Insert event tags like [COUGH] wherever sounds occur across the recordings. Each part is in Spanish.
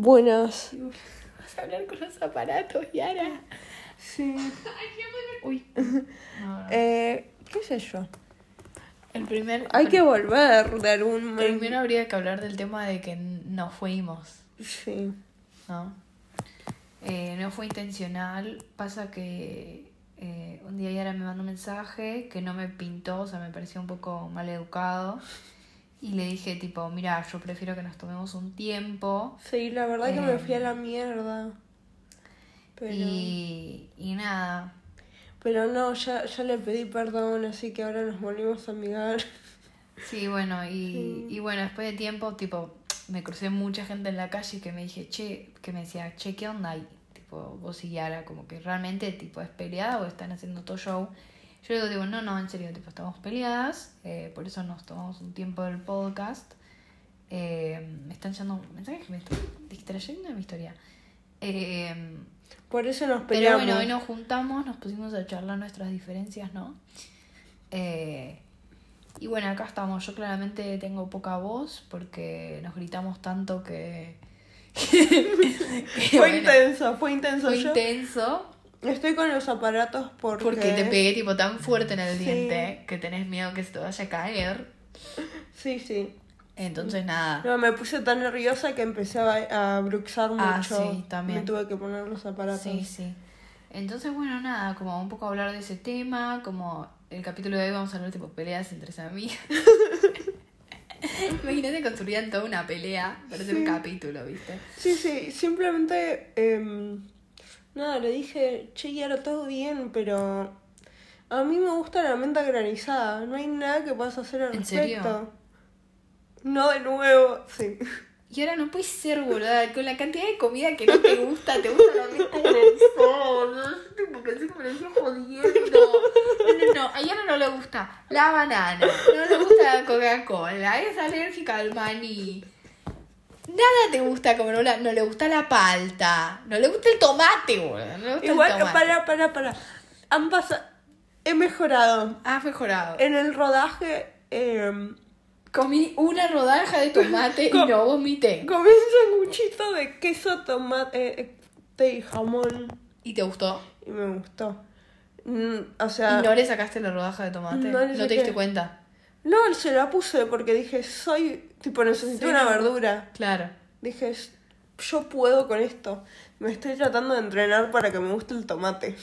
Buenas. Vas a hablar con los aparatos, Yara. Sí. [LAUGHS] Uy. No, [LAUGHS] no. Eh, ¿Qué sé yo? El primer. Hay que volver de algún momento. Primero habría que hablar del tema de que nos fuimos, Sí. ¿no? Eh, no fue intencional. Pasa que eh, un día Yara me mandó un mensaje que no me pintó, o sea, me pareció un poco mal educado. Y le dije, tipo, mira, yo prefiero que nos tomemos un tiempo. Sí, la verdad que me Eh. fui a la mierda. Pero, Y, y nada. pero no, ya, ya le pedí perdón, así que ahora nos volvimos a amigar. Sí, bueno, y, y bueno, después de tiempo, tipo, me crucé mucha gente en la calle que me dije, che, que me decía, che, ¿qué onda? Y tipo, vos y Yara, como que realmente, tipo, es peleada o están haciendo todo show. Yo le digo, no, no, en serio, tipo, estamos peleadas, eh, por eso nos tomamos un tiempo del podcast. Eh, me están llegando mensajes que me están distrayendo de mi historia. Eh, Por eso nos pero peleamos. bueno, hoy nos juntamos, nos pusimos a charlar nuestras diferencias, ¿no? Eh, y bueno, acá estamos. Yo claramente tengo poca voz porque nos gritamos tanto que. [LAUGHS] que, fue bueno, intenso, fue intenso. fue Yo intenso estoy con los aparatos porque... porque te pegué tipo tan fuerte en el Sí. diente que tenés miedo que se te vaya a caer. Sí, sí. Entonces, nada. No, me puse tan nerviosa que empecé a, a bruxar mucho. Ah, sí, también. Me tuve que poner los aparatos. Sí, sí. Entonces, bueno, nada, como un poco hablar de ese tema, como el capítulo de hoy vamos a hablar tipo peleas entre amigas. [LAUGHS] Imagínate construían toda una pelea para hacer un capítulo, ¿viste? Sí, sí, simplemente, em, nada, le dije, che, Yara, todo bien, pero a mí me gusta la menta granizada, no hay nada que puedas hacer al ¿En respecto. serio? No, de nuevo, sí. Y ahora no puedes ser, boluda, con la cantidad de comida que no te gusta, te gusta la menta granizada, tipo que así que me lo estoy jodiendo. No, no, no, a Yara no le gusta la banana, no le gusta la Coca-Cola, es alérgica al maní. Nada te gusta como no, no le gusta la palta, no le gusta el tomate, boludo, no gusta el Igual, tomate. para, para, para. Han pasado, he mejorado. Has mejorado. En el rodaje, em, Comí una rodaja de tomate y [LAUGHS] no vomité. comí un sanguchito de queso, tomate eh, y jamón ¿Y te gustó? y me gustó. Mm, o sea... ¿Y no le sacaste la rodaja de tomate? No No, te diste cuenta. No, se la puse porque dije, soy, tipo, necesito una verdura. Claro. Dije, "Es- yo puedo con esto. Me estoy tratando de entrenar para que me guste el tomate.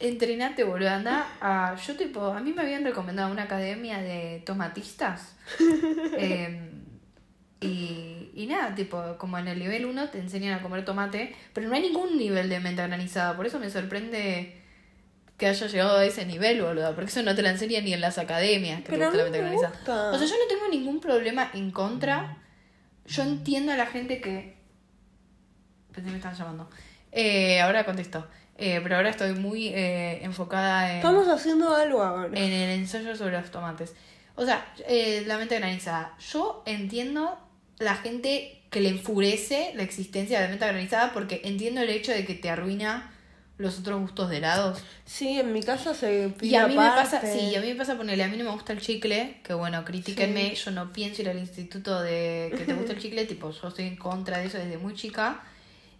Entrenate, boludo. Anda a. Yo, tipo, a mí me habían recomendado una academia de tomatistas. [LAUGHS] Em, y, y nada, tipo, como en el nivel 1 te enseñan a comer tomate, pero no hay ningún nivel de menta granizada. Por eso me sorprende que haya llegado a ese nivel, boludo. Porque eso no te la enseñan ni en las academias que te Pero gusta la a menta mí me gusta. O sea, yo no tengo ningún problema en contra. Yo entiendo a la gente que. Pensé me estaban llamando. Eh, ahora contesto. Eh, pero ahora estoy muy eh, enfocada en, Estamos haciendo algo ahora. en el ensayo sobre los tomates. O sea, eh, la menta granizada. Yo entiendo la gente que le enfurece la existencia de la menta granizada porque entiendo el hecho de que te arruina los otros gustos de helados. Sí, en mi casa se pide Y a mí me pasa, sí, a mí me pasa ponerle, a mí no me gusta el chicle, que bueno, critíquenme, yo no pienso ir al instituto de que te gusta el chicle, tipo, yo estoy en contra de eso desde muy chica.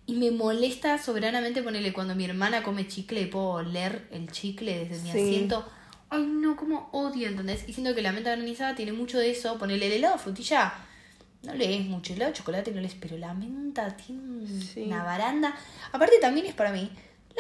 Y me molesta soberanamente ponerle cuando mi hermana come chicle y puedo oler el chicle desde mi Sí. asiento. Ay, no, como odio, ¿entendés? Y siento que la menta granizada tiene mucho de eso. Ponerle el helado frutilla, no lees mucho. helado chocolate no lees, pero la menta tiene Sí. una baranda. Aparte también es para mí,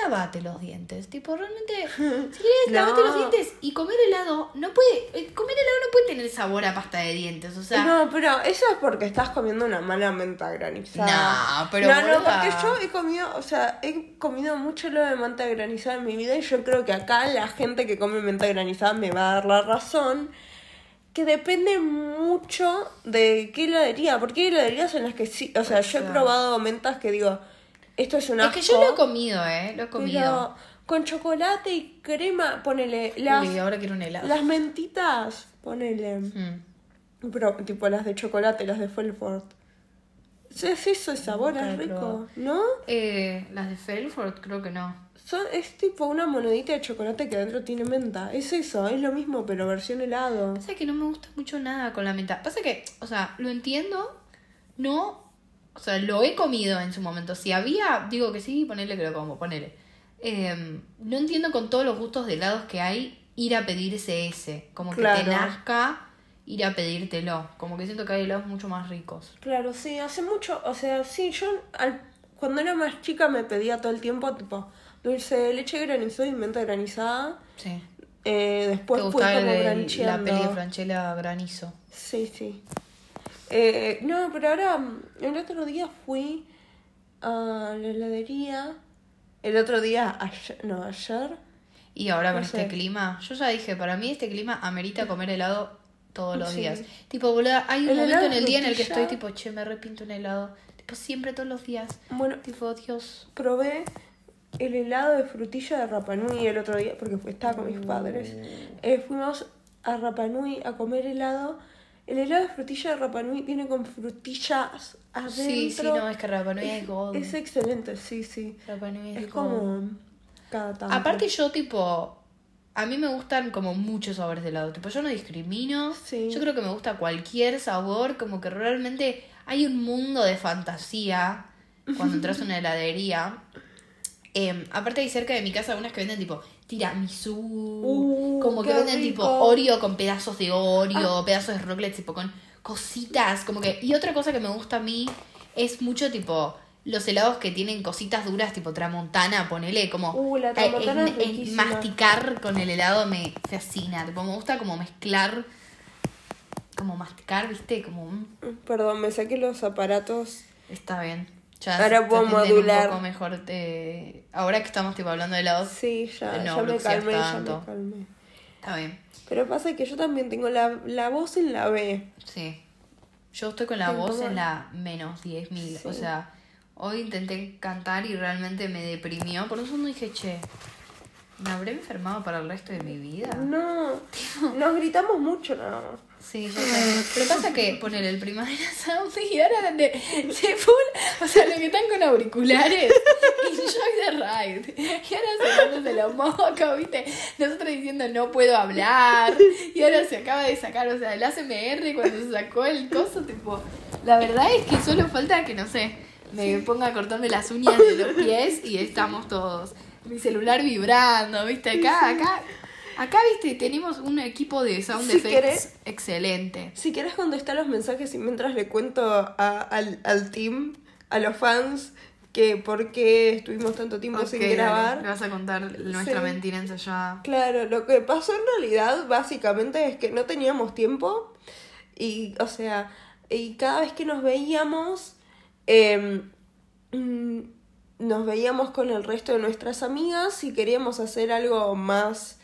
lavate los dientes. Tipo, realmente, [LAUGHS] si quieres, No. lavate los dientes y comer helado, no puede, eh, comer helado no puede tener sabor a pasta de dientes. O sea, No, pero eso es porque estás comiendo una mala menta granizada. No, pero No, no, porque yo he comido, o sea, he comido mucho lo de menta granizada en mi vida y yo creo que acá la gente que come menta granizada me va a dar la razón. Que depende mucho de qué heladería, porque hay heladerías en las que sí, o sea, yo he probado mentas que digo, esto es un es que asco, yo lo he comido, ¿eh? Lo he comido. pero con chocolate y crema, ponele, las, Uy, ahora quiero un helado. las mentitas, ponele. Mm. Pero tipo las de chocolate, las de Felford. Es eso, el sabor Nunca es rico, probado. ¿no? Eh, las de Felford creo que no. Son, es tipo una monedita de chocolate que adentro tiene menta. Es eso, es lo mismo, pero versión helado. Pasa que no me gusta mucho nada con la menta. Pasa que, o sea, lo entiendo, no O sea, lo he comido en su momento. Si había, digo que sí, ponele que lo como, ponele. Eh, no entiendo con todos los gustos de helados que hay ir a pedirse ese. Como que te nazca ir a pedírtelo. Como que siento que hay helados mucho más ricos. Claro, sí, hace mucho, o sea, sí, yo al- cuando era más chica me pedía todo el tiempo, tipo, dulce de leche granizado y menta granizada. Sí. Eh, ¿Te después el como de la peli de Franchella Granizo? Sí, sí. Eh, no, pero ahora, mm, el otro día fui a la heladería. El otro día, ayer, no, ayer. Y ahora con No este sé. clima, yo ya dije, para mí este clima amerita comer helado todos los Sí. días. Tipo, boludo, hay un El momento en el día en el que estoy tipo, che, me repinto un helado. Tipo, siempre todos los días. Bueno, Tipo, Dios. probé el helado de frutilla de Rapanui el otro día, porque estaba con mis padres. Eh, fuimos a Rapanui a comer helado. El helado de frutilla de Rapanui viene con frutillas adentro. Sí, sí, no, es que Rapa Nui es es, gold. es excelente, sí, sí. Rapa Nui Es gold. como cada tanto. Aparte yo, tipo, a mí me gustan como muchos sabores de helado. Tipo, yo no discrimino. Sí. Yo creo que me gusta cualquier sabor. Como que realmente hay un mundo de fantasía cuando entras a una heladería. Em, aparte hay cerca de mi casa algunas que venden tipo tiramisú. Uh, como que venden tipo rico. Ah. Oreo con pedazos de Oreo, pedazos de Rocklet, tipo con cositas. Como que. Y otra cosa que me gusta a mí es mucho tipo. Los helados que tienen cositas duras, tipo tramontana, ponele, como Uh, la eh, tramontana en- es en riquísima. masticar con el helado me fascina. Tipo, me gusta como mezclar, como masticar, ¿viste? Como un- Perdón, me saqué los aparatos. está bien. Ya Ahora puedo modular. un poco mejor. eh, ahora que estamos tipo hablando de helados, Sí, ya, No ya me calmé, ya tanto. me calmé. está bien. Pero pasa que yo también tengo la, la voz en la B. Sí. Yo estoy con la voz en la menos 10.000. O Sí. sea, hoy intenté cantar y realmente me deprimió. Por un segundo dije, che, ¿me habré enfermado para el resto de mi vida? No, nos gritamos mucho nada más. Sí, yo sé. Pero pasa que poner el Primavera Sound y ahora donde se full, o sea, los que están con auriculares, [LAUGHS] enjoy the ride. Y ahora sacándose la moca, ¿viste? Nosotros diciendo no puedo hablar. Y ahora se acaba de sacar, o sea, el ACMR cuando se sacó el coso, tipo. La verdad es que solo falta que, no sé, me ponga a cortarme las uñas de los pies y estamos todos. Mi celular vibrando, ¿viste? Acá, acá. Acá, viste, tenemos un equipo de sound Si effects querés- excelente. Si quieres contestar los mensajes y mientras le cuento a- al, al team, a los fans, que por qué estuvimos tanto tiempo sin grabar. le vas a contar nuestra Sí. mentira ensayada. Claro, lo que pasó en realidad básicamente es que no teníamos tiempo y, o sea, y cada vez que nos veíamos, eh, nos veíamos con el resto de nuestras amigas y queríamos hacer algo más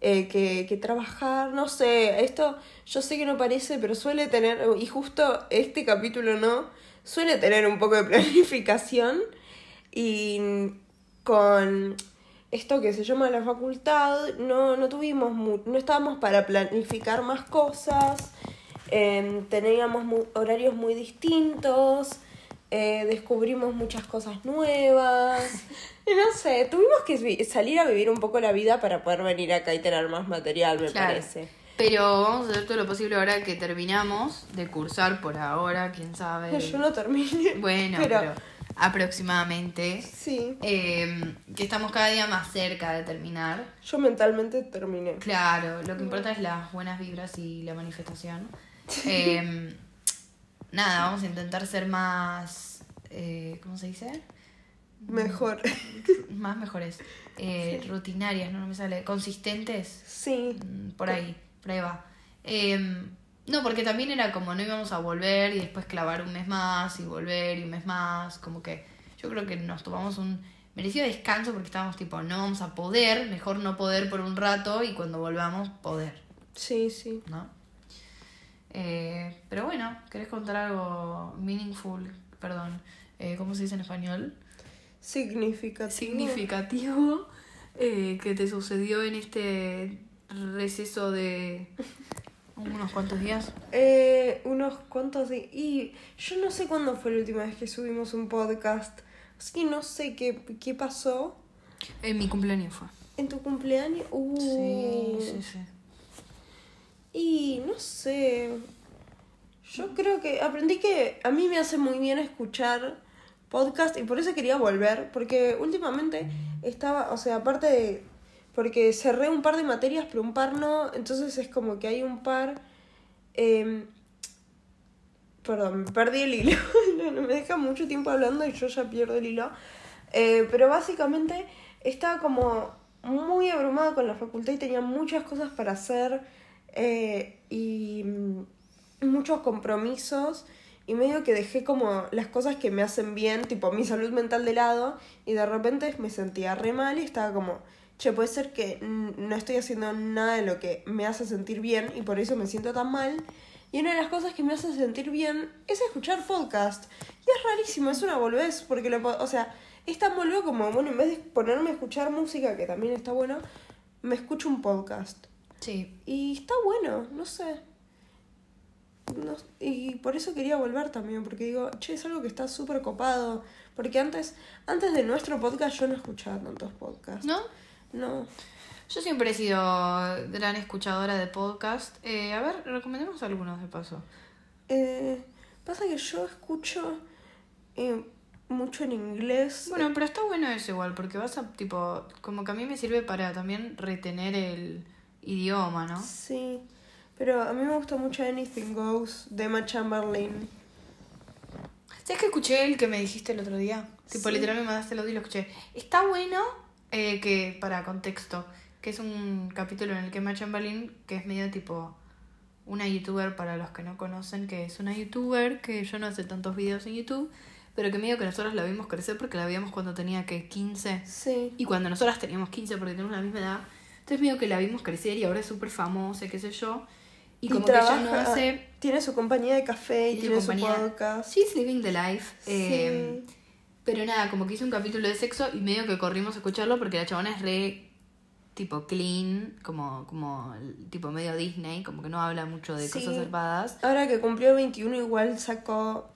eh, que, que trabajar, no sé, esto yo sé que no parece, pero suele tener, y justo este capítulo no, suele tener un poco de [LAUGHS] planificación y con esto que se llama la facultad, no, no tuvimos, mu- no estábamos para planificar más cosas, em, teníamos horarios muy distintos, eh, descubrimos muchas cosas nuevas, y no sé, tuvimos que salir a vivir un poco la vida para poder venir acá y tener más material, me Claro. parece. Pero vamos a hacer todo lo posible ahora que terminamos de cursar por ahora, quién sabe. Yo no terminé. Bueno, pero, pero, aproximadamente. sí, Eh, que estamos cada día más cerca de terminar. yo mentalmente terminé. Claro, lo que importa es las buenas vibras y la manifestación. [LAUGHS] Eh, nada, vamos a intentar ser más. Eh, ¿Cómo se dice? Mejor. [LAUGHS] Más mejores. Eh, Rutinarias, no, no me sale. Consistentes. Sí, Mm, Por ahí, por ahí va. Eh, no, porque también era como no íbamos a volver y después clavar un mes más y volver y un mes más. Como que yo creo que nos tomamos un merecido descanso porque estábamos tipo, no vamos a poder, mejor no poder por un rato y cuando volvamos poder, sí, sí. ¿no? Eh, pero bueno, ¿querés contar algo meaningful? Perdón, eh, ¿cómo se dice en español? Significativo. significativo eh, que te sucedió en este receso de unos cuantos días. Eh, unos cuantos de... Y yo no sé cuándo fue la última vez que subimos un podcast. Así que no sé qué, qué pasó. En mi cumpleaños fue. ¿En tu cumpleaños? Uh, Sí, sí, sí. Y no sé. Yo creo que aprendí que a mí me hace muy bien escuchar podcast y por eso quería volver, porque últimamente estaba, o sea, aparte de, porque cerré un par de materias, pero un par no, entonces es como que hay un par... em, perdón, perdí el hilo, [LAUGHS] no, me deja mucho tiempo hablando y yo ya pierdo el hilo, Eh, pero básicamente estaba como muy abrumada con la facultad y tenía muchas cosas para hacer eh, y mm, muchos compromisos y medio que dejé como las cosas que me hacen bien, tipo mi salud mental de lado y de repente me sentía re mal y estaba como, che, puede ser que no estoy haciendo nada de lo que me hace sentir bien y por eso me siento tan mal. Y una de las cosas que me hace sentir bien es escuchar podcast. Y es rarísimo, es una boludez, porque lo, o sea, es tan boludo como, bueno, en vez de ponerme a escuchar música, que también está bueno, me escucho un podcast. Sí. Y está bueno, no sé. No- y por eso quería volver también, porque digo, che, es algo que está súper copado. Porque antes, antes de nuestro podcast yo no escuchaba tantos podcasts. ¿No? No. Yo siempre he sido gran escuchadora de podcast. Eh, a ver, recomendemos algunos de paso. Eh, pasa que yo escucho eh, mucho en inglés. Bueno, pero está bueno eso igual, porque vas a, tipo, como que a mí me sirve para también retener el idioma, ¿no? Sí. Pero a mí me gusta mucho Anything Goes de Emma Chamberlain. ¿Sabes que escuché el que me dijiste el otro día? Tipo, Sí. literalmente me mandaste el audio y lo escuché. Está bueno, eh, que, para contexto, que es un capítulo en el que Emma Chamberlain, que es medio tipo una youtuber para los que no conocen, que es una youtuber que yo no hace tantos videos en YouTube, pero que medio que nosotros la vimos crecer porque la vimos cuando tenía que 15 Sí. y cuando nosotras teníamos 15 porque tenemos la misma edad. Entonces medio que la vimos crecer y ahora es súper famosa, qué sé yo. Y como que ella no hace... Tiene su compañía de café y tiene, su compañía. su podcast. She's living the life. Sí. eh, pero nada, como que hizo un capítulo de sexo y medio que corrimos a escucharlo porque la chabona es re tipo clean, como, como tipo medio Disney, como que no habla mucho de Sí. cosas zarpadas. Ahora que cumplió 21 igual sacó...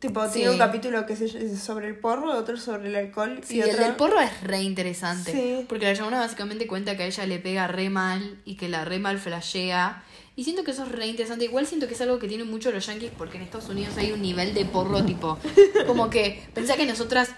Tipo, Sí. tiene un capítulo que es sobre el porro, otro sobre el alcohol Sí, y el del porro es re interesante. Sí. Porque la chabona básicamente cuenta que a ella le pega re mal y que la re mal flashea. Y siento que eso es re interesante. Igual siento que es algo que tienen mucho los yankees porque en Estados Unidos hay un nivel de porro [LAUGHS] tipo. Como que pensá que nosotras,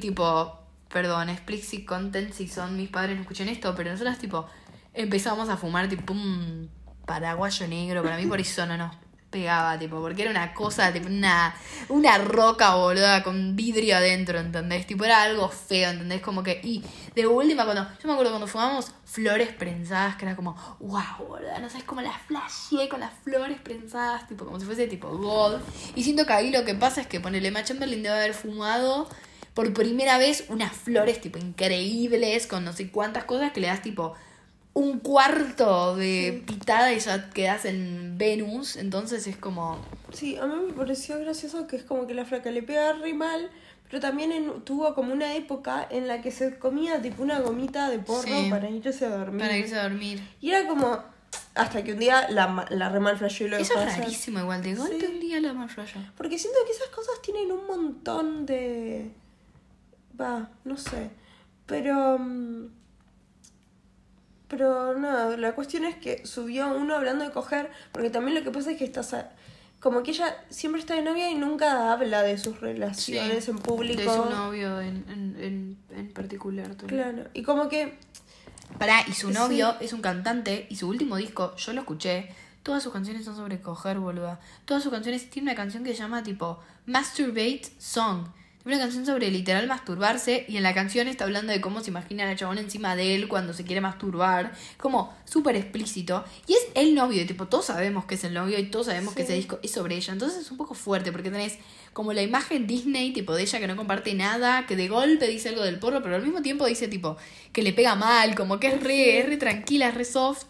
tipo, perdón, explicit content si son mis padres no escuchen esto, pero nosotras tipo empezamos a fumar tipo un paraguayo negro. Para mí por eso no nos pegaba, tipo, porque era una cosa, tipo, una, una roca boluda con vidrio adentro, ¿entendés? Tipo, era algo feo, ¿entendés? Como que, y de última, cuando, yo me acuerdo cuando fumamos flores prensadas, que era como, wow, boluda, no sabes cómo las flasheé con las flores prensadas, tipo, como si fuese tipo gold. Y siento que ahí lo que pasa es que ponele Emma Chamberlain debe haber fumado por primera vez unas flores, tipo, increíbles, con no sé cuántas cosas que le das, tipo, un cuarto de pitada y ya quedas en Venus, entonces es como... Sí, a mí me pareció gracioso que es como que la flaca le pega re mal, pero también en- tuvo como una época en la que se comía tipo una gomita de porro Sí. para irse a dormir. Para irse a dormir. Y era como, hasta que un día la, la re mal y lo Eso es hacer. rarísimo igual, de golpe Sí. un día la raya. Porque siento que esas cosas tienen un montón de... Va, no sé. Pero... mm, Pero nada, la cuestión es que subió uno hablando de coger, porque también lo que pasa es que estás... a- Como que ella siempre está de novia y nunca habla de sus relaciones en público. De su novio en, en, en, en particular. Tony. Claro. Y como que... Pará, y su Sí. novio es un cantante y su último disco, yo lo escuché. Todas sus canciones son sobre coger, boluda. Todas sus canciones tiene una canción que se llama tipo Masturbate Song. Una canción sobre literal masturbarse y en la canción está hablando de cómo se imagina a la chabona encima de él cuando se quiere masturbar. Como súper explícito. Y es el novio, y tipo, todos sabemos que es el novio y todos sabemos que Sí. ese disco es sobre ella. Entonces es un poco fuerte porque tenés como la imagen Disney, tipo, de ella que no comparte nada, que de golpe dice algo del porro, pero al mismo tiempo dice, tipo, que le pega mal, como que es re, es re tranquila, es re soft.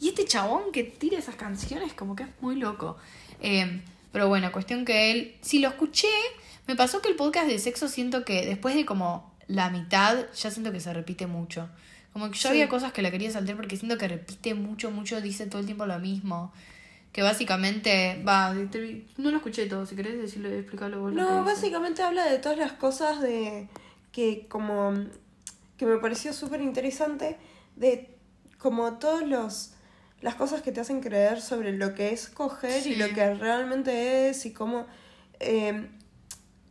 Y este chabón que tira esas canciones, como que es muy loco. Eh, pero bueno, cuestión que él, si lo escuché, me pasó que el podcast de sexo siento que después de como la mitad, ya siento que se repite mucho. Como que yo Sí. había cosas que la quería saltar porque siento que repite mucho, mucho, dice todo el tiempo lo mismo. Que básicamente, va, no lo escuché todo, si querés decirlo, explicarlo vos. No, básicamente habla de todas las cosas de que como que me pareció súper interesante de como todos los las cosas que te hacen creer sobre lo que es coger y lo que realmente es y cómo, eh,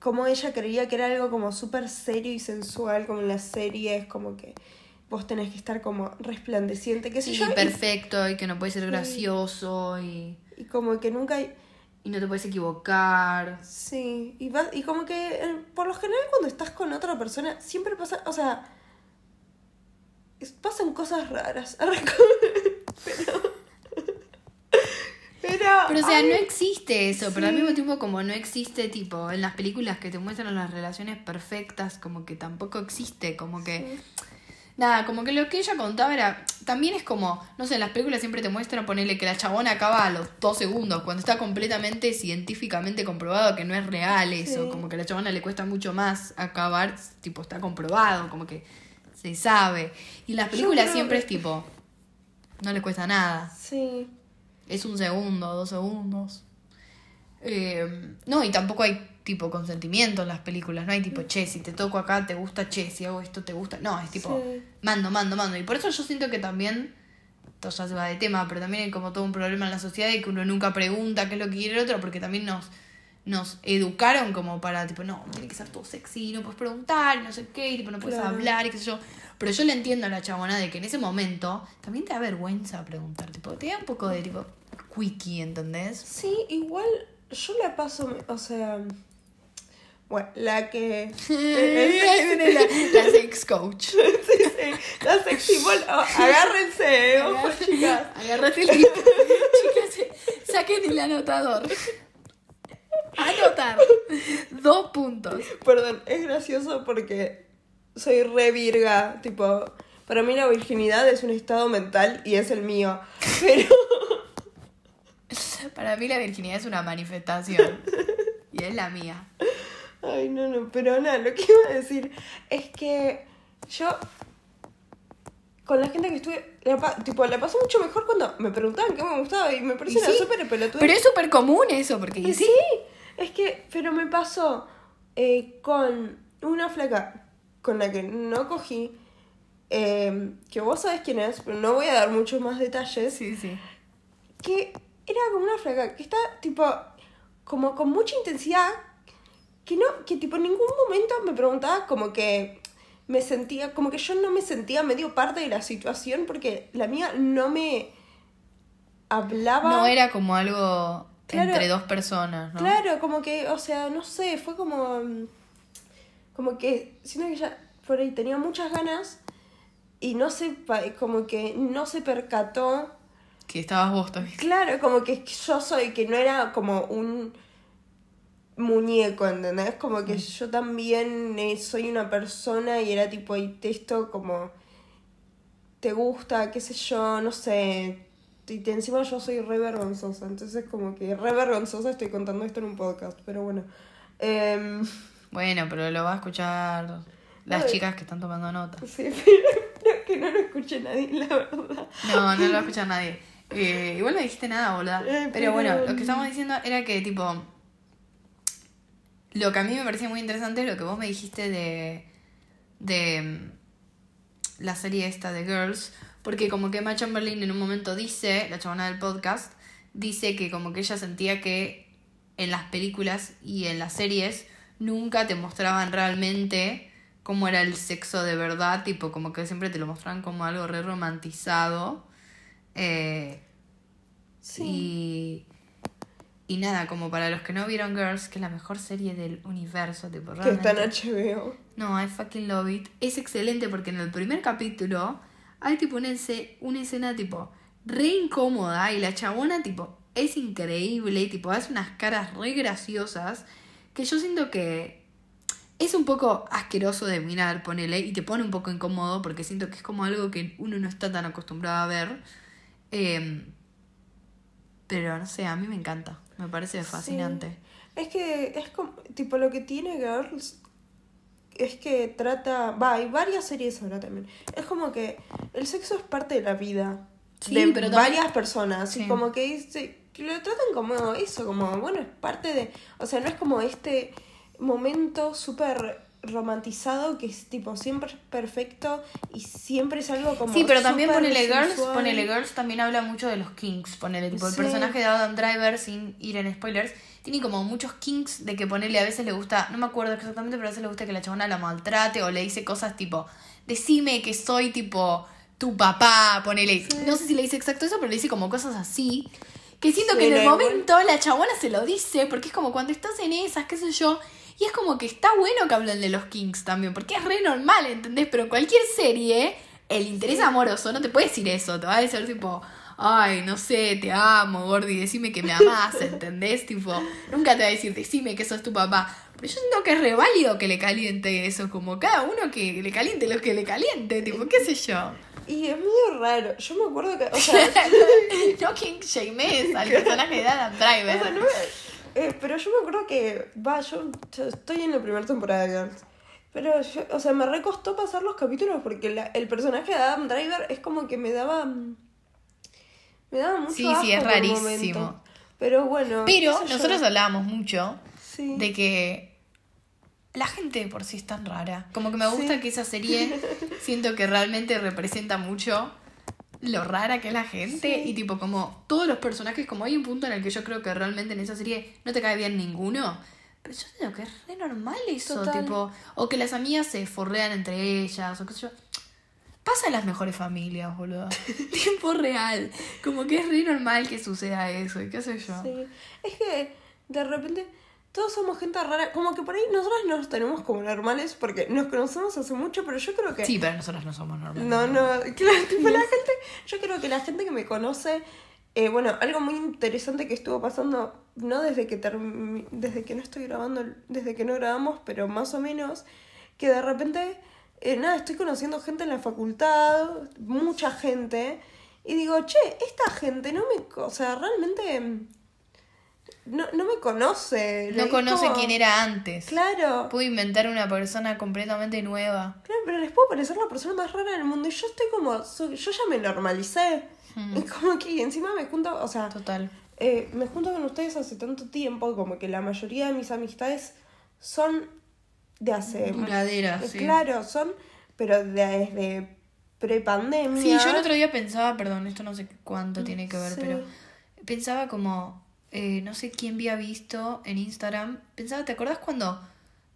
cómo ella creía que era algo como súper serio y sensual, como en las series, como que vos tenés que estar como resplandeciente, qué sé Sí, yo. perfecto y que no puede ser gracioso y, Y, como que nunca... hay- y no te puedes equivocar. Sí, y, va, y como que eh, por lo general cuando estás con otra persona siempre pasa, o sea, pasan cosas raras. [LAUGHS] pero... Pero... O sea, ay, no existe eso, pero al mismo tiempo como no existe tipo en las películas que te muestran las relaciones perfectas, como que tampoco existe, como que... Nada, como que lo que ella contaba era. También es como, no sé, en las películas siempre te muestran ponerle que la chabona acaba a los dos segundos, cuando está completamente científicamente comprobado que no es real eso. Sí. Como que a la chabona le cuesta mucho más acabar, tipo, está comprobado, como que se sabe. Y en las películas siempre que- es tipo, no le cuesta nada. Sí, Es un segundo, dos segundos. Eh, no, y tampoco hay tipo consentimiento en las películas. No hay tipo, che, si te toco acá, te gusta, che, si hago esto, te gusta. No, es tipo, Sí. mando, mando, mando. Y por eso yo siento que también, esto ya se va de tema, pero también hay como todo un problema en la sociedad de que uno nunca pregunta qué es lo que quiere el otro, porque también nos, nos educaron como para, tipo, no, tiene que ser todo sexy, no puedes preguntar, no sé qué, y tipo, no puedes Claro. hablar, y qué sé yo. Pero yo le entiendo a la chabona de que en ese momento también te da vergüenza preguntar, tipo, te da un poco de tipo quickie, ¿entendés? sí, igual yo la paso, o sea, bueno, la que... Ahí [LAUGHS] viene la, la sex coach. [LAUGHS] Sí, sí, la sexy oh, agárrense, ojo, chicas. Agárrate el. [LAUGHS] Chicas, saquen el anotador. Anotar. Dos puntos. Perdón, es gracioso porque soy re virga, tipo, para mí la virginidad es un estado mental y es el mío, [LAUGHS] pero Para mí la virginidad es una manifestación. Y es la mía. ay no, no, pero nada, lo que iba a decir es que yo con la gente que estuve, la, tipo, la pasé mucho mejor cuando me preguntaban qué me gustaba y me parecía sí, súper pelotuda. Pero es súper común eso, porque sí. sí, es que, pero me pasó eh, con una flaca con la que no cogí, eh, que vos sabés quién es, pero no voy a dar muchos más detalles, Sí, sí. que era como una flaca que está tipo, como con mucha intensidad, que no, que tipo en ningún momento me preguntaba como que me sentía, como que yo no me sentía medio parte de la situación porque la mía no me hablaba. No era como algo Claro. entre dos personas, ¿no? Claro, como que, o sea, no sé, fue como. mm, Como que siento que ella por ahí tenía muchas ganas y no se. como que no se percató. Que estabas vos también. Claro, como que yo soy, que no era como un muñeco, ¿entendés? Como que yo también eh, soy una persona y era tipo, y esto como. Te gusta, qué sé yo, no sé. Y encima yo soy re vergonzosa, entonces como que re vergonzosa estoy contando esto en un podcast, pero bueno. Em, Bueno, pero lo va a escuchar las Ay. chicas que están tomando nota. sí, [LAUGHS] pero que no lo escuche nadie, la verdad. No, no lo va a escuchar nadie. Eh, igual no dijiste nada, boluda. Eh, Pero pero- bueno, lo que estábamos diciendo era que, tipo. Lo que a mí me parecía muy interesante es lo que vos me dijiste de. de. mm, la serie esta de Girls. Porque, como que Emma Chamberlain en un momento dice, la chabona del podcast, dice que, como que ella sentía que en las películas y en las series nunca te mostraban realmente cómo era el sexo de verdad, tipo, como que siempre te lo mostraban como algo re romantizado. Eh, y, y nada, como para los que no vieron Girls, que es la mejor serie del universo, tipo, Que está en HBO. No, I fucking love it. Es excelente porque en el primer capítulo hay tipo una, una escena tipo re incómoda y la chabona tipo es increíble y tipo hace unas caras re graciosas que yo siento que es un poco asqueroso de mirar, ponele, y te pone un poco incómodo porque siento que es como algo que uno no está tan acostumbrado a ver. Em, pero no sé, a mí me encanta, me parece fascinante. Es que es como, tipo, lo que tiene Girls es que trata, va, hay varias series ahora también. Es como que el sexo es parte de la vida Sí, de pero también- varias personas Sí. y como que dice- que lo tratan como eso, como, bueno, es parte de, o sea, no es como este momento súper romantizado que es tipo siempre es perfecto y siempre es algo como Sí, pero también ponele Girls, ponele Girls también habla mucho de los kinks, ponele tipo el Sí. personaje de Adam Driver sin ir en spoilers, tiene como muchos kinks de que ponele a veces le gusta, no me acuerdo exactamente, pero a veces le gusta que la chabona la maltrate o le dice cosas tipo, decime que soy tipo tu papá, ponele, no sé si le dice exacto eso, pero le dice como cosas así. Que siento Sí, que en el momento la chabona se lo dice, porque es como cuando estás en esas, qué sé yo, y es como que está bueno que hablen de los kinks también, porque es re normal, ¿entendés? Pero en cualquier serie, el interés amoroso no te puede decir eso, te va a decir tipo, ay, no sé, te amo, Gordi, decime que me amás, ¿entendés? Tipo, nunca te va a decir, decime que sos tu papá. Pero yo siento que es re válido que le caliente eso, como cada uno que le caliente lo que le caliente, tipo, qué sé yo. Y es medio raro. Yo me acuerdo que, o sea, [LAUGHS] no kink shames al personaje de Adam Driver. o sea, no me- eh, pero yo me acuerdo que, va, yo, yo estoy en la primera temporada de Girls. Pero, yo, o sea, me recostó pasar los capítulos porque la- el personaje de Adam Driver es como que me daba. mm, Me daba mucho Sí, sí, es rarísimo. Pero bueno. Pero yo. nosotros hablábamos mucho Sí. de que la gente de por sí es tan rara. Como que me gusta Sí. que esa serie [LAUGHS] siento que realmente representa mucho lo rara que es la gente Sí. y tipo como todos los personajes, como hay un punto en el que yo creo que realmente en esa serie no te cae bien ninguno. Pero yo creo que es re normal eso, Total. tipo, o que las amigas se forrean entre ellas, o qué sé yo. Pasa en las mejores familias, boludo. [LAUGHS] Tiempo real. Como que es re normal que suceda eso, y qué sé yo. Sí. Es que de repente todos somos gente rara. Como que por ahí nosotros nos tenemos como normales porque nos conocemos hace mucho, pero yo creo que. Sí, pero nosotras no somos normales. No, no, claro, [LAUGHS] tipo la gente, yo creo que la gente que me conoce, eh, bueno, algo muy interesante que estuvo pasando, no desde que termi- desde que no estoy grabando, desde que no grabamos, pero más o menos, que de repente, eh, nada, estoy conociendo gente en la facultad, mucha gente, y digo, che, esta gente no me, o sea, realmente mm, no, no me conoce. No Es conoce como- quién era antes. Claro. Pudo inventar una persona completamente nueva. Claro, pero les puedo parecer la persona más rara del mundo y yo estoy como, soy- yo ya me normalicé. Hmm. [LAUGHS] Y como que encima me junto, o sea, Total. eh, me junto con ustedes hace tanto tiempo, como que la mayoría de mis amistades son de hace... Duradera, sí. Claro, son, pero desde prepandemia. Sí, yo el otro día pensaba, perdón, esto no sé cuánto tiene que ver, Sí. pero pensaba como, eh, no sé quién había visto en Instagram, pensaba, ¿te acordás cuando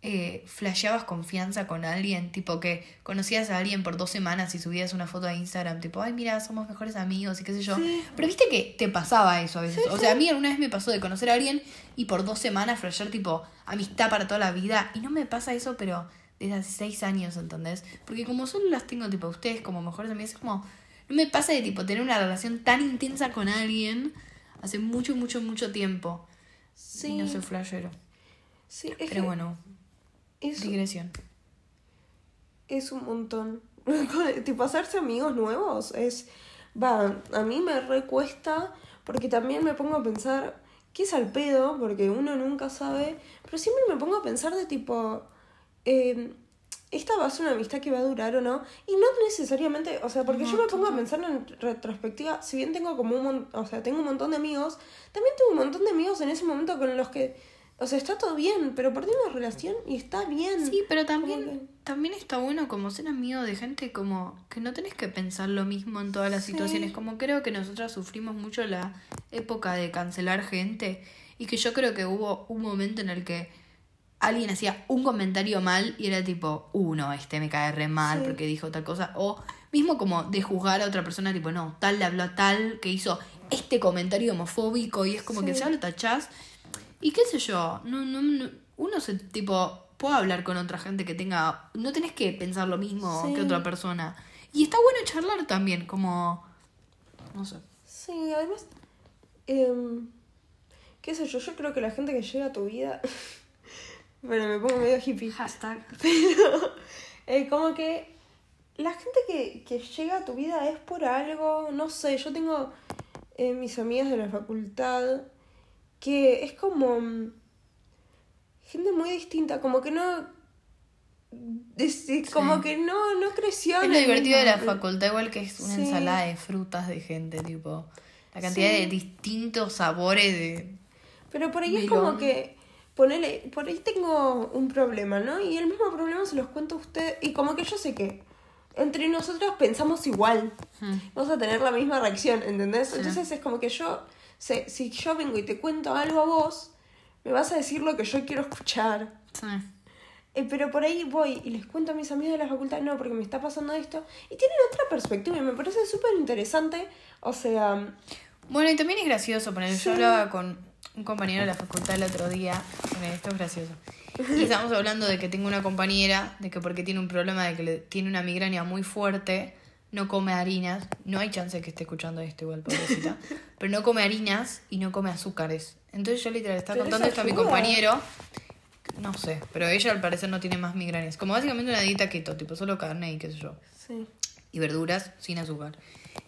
eh, flasheabas confianza con alguien? Tipo que conocías a alguien por dos semanas y subías una foto a Instagram, tipo, ay, mira, somos mejores amigos y qué sé yo. Sí. Pero viste que te pasaba eso a veces. o sea, a mí alguna vez me pasó de conocer a alguien y por dos semanas flashear tipo amistad para toda la vida. Y no me pasa eso, pero desde hace seis años, ¿entendés? Porque como solo las tengo tipo a ustedes como mejores amigas, es como... No me pasa de tipo tener una relación tan intensa con alguien hace mucho, mucho, mucho tiempo. Sí, Y no soy flashero. sí, es Pero que bueno, es, digresión. es un montón. [LAUGHS] tipo, hacerse amigos nuevos es... Va, a mí me recuesta porque también me pongo a pensar qué es al pedo, porque uno nunca sabe, pero siempre me pongo a pensar de tipo, eh, esta va a ser una amistad que va a durar o no, y no necesariamente, o sea, porque No, yo me pongo a pensar en retrospectiva, si bien tengo como un o sea, tengo un montón de amigos, también tengo un montón de amigos en ese momento con los que, o sea, está todo bien, pero perdí una relación y está bien. Sí, pero también, también está bueno como ser amigo de gente como que no tenés que pensar lo mismo en todas las Sí. situaciones. Como creo que nosotras sufrimos mucho la época de cancelar gente y que yo creo que hubo un momento en el que alguien hacía un comentario mal y era tipo, uno, este me cae re mal Sí. porque dijo tal cosa. O mismo como de juzgar a otra persona, tipo, no, tal le habló a tal que hizo este comentario homofóbico y es como que Sí. ya lo tachás. Y qué sé yo, no, no, no- uno se tipo puede hablar con otra gente que tenga, no tenés que pensar lo mismo Sí. que otra persona. Y está bueno charlar también, como, no sé. Sí, además, em, qué sé yo, yo creo que la gente que llega a tu vida, [LAUGHS] bueno, me pongo medio hippie, Hashtag. [LAUGHS] pero eh, como que la gente que, que llega a tu vida es por algo, no sé, yo tengo eh, mis amigas de la facultad que es como mm, gente muy distinta, como que no... como que no, no creció Es lo divertido de la facultad, igual que es una Sí. ensalada de frutas de gente, tipo, la cantidad Sí. de distintos sabores de... Pero por ahí es como que. ponele, por ahí tengo un problema, ¿no? Y el mismo problema se los cuento a usted y como que yo sé que entre nosotros pensamos igual. Hmm. Vamos a tener la misma reacción, ¿entendés? Entonces es como que yo, sé, si yo vengo y te cuento algo a vos, me vas a decir lo que yo quiero escuchar. Sí. Eh, pero por ahí voy y les cuento a mis amigos de la facultad, no, porque me está pasando esto. Y tienen otra perspectiva y me parece súper interesante. O sea, Bueno, y también es gracioso, poner Sí. yo hablaba con un compañero de la facultad el otro día, esto es gracioso. [LAUGHS] Y estábamos hablando de que tengo una compañera, de que porque tiene un problema de que le, tiene una migraña muy fuerte, no come harinas, no hay chance de que esté escuchando esto igual, pobrecita, [LAUGHS] pero no come harinas y no come azúcares. Entonces yo literal estaba Pero contando esto a mi compañero, no sé, pero ella al parecer no tiene más migrañas. Como básicamente una dieta keto, tipo solo carne y qué sé yo sí. y verduras sin azúcar.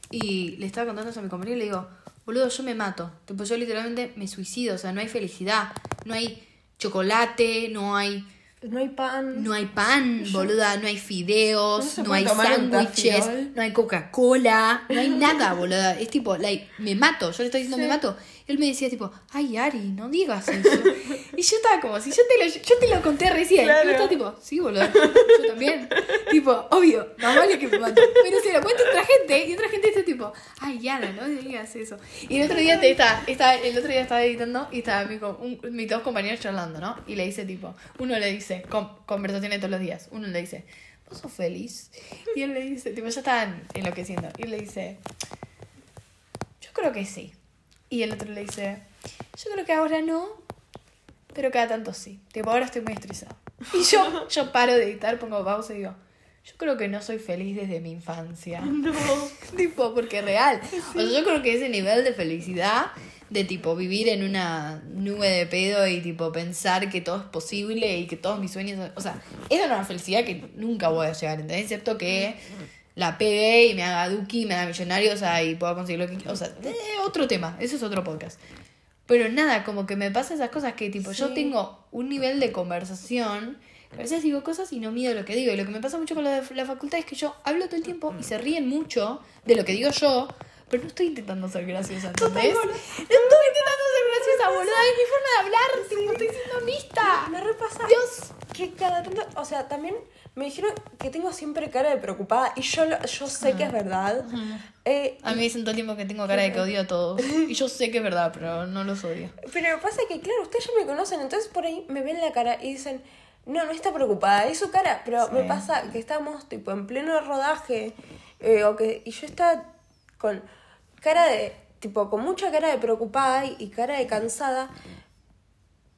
Y le estaba contando eso a mi compañero y le digo, boludo, yo me mato. Tipo, yo literalmente me suicido. O sea, no hay felicidad, no hay chocolate, no hay, No hay pan. no hay pan, boluda, no hay fideos, No hay sándwiches, no hay Coca-Cola, no hay nada, boluda. Es tipo, like, me mato. Yo le estoy diciendo, me mato. Él me decía, tipo, ay, Ari, no digas eso. [LAUGHS] y yo estaba como, si yo te lo, yo te lo conté recién. Claro. Y yo estaba tipo, sí, boludo, yo también. tipo, obvio, más vale que me mato. Pero se lo cuento a otra gente y otra gente está tipo, ay, Yara, no digas eso. Y el otro día te estaba, estaba- el otro día estaba editando y estaba mi, un- mis dos compañeros charlando, ¿no? Y le dice tipo, uno le dice, con, conversaciones todos los días, uno le dice, ¿vos sos feliz? Y él le dice, tipo, ya estaban enloqueciendo. Y él le dice, yo creo que sí. Y el otro le dice, yo creo que ahora no, pero cada tanto sí. Tipo, ahora estoy muy estresada. Y yo, [LAUGHS] yo paro de editar, pongo pausa y digo, yo creo que no soy feliz desde mi infancia. [LAUGHS] No. [LAUGHS] tipo, porque real. O sea, yo creo que ese nivel de felicidad, de tipo vivir en una nube de pedo y tipo pensar que todo es posible y que todos mis sueños. son- O sea, esa es una felicidad que nunca voy a llegar, ¿entendés? Excepto que la pegue y me haga duki, me haga millonario, o sea, y pueda conseguir lo que O sea, otro tema, eso es otro podcast. Pero nada, como que me pasan esas cosas que tipo, yo Sí. tengo un nivel de conversación, que a veces digo cosas y no mido lo que digo. Y lo que me pasa mucho con de la facultad es que yo hablo todo el tiempo y se ríen mucho de lo que digo yo, pero no estoy intentando ser graciosa, ¿entendés? No estoy intentando ser graciosa, boluda, es mi forma de hablar, tipo, estoy siendo honesta. Me repasa. Dios. Que cada tanto. O sea, también me dijeron que tengo siempre cara de preocupada y yo, lo- yo sé que es verdad. Eh, A mí me dicen todo el tiempo que tengo cara de que odio a todos. [LAUGHS] Y yo sé que es verdad, pero no los odio. Pero pasa que, claro, ustedes ya me conocen, entonces por ahí me ven la cara y dicen, no, no está preocupada, es su cara. Pero Sí. me pasa que estamos tipo en pleno rodaje eh, o que, y yo estaba con cara de, tipo, con mucha cara de preocupada y, y cara de cansada.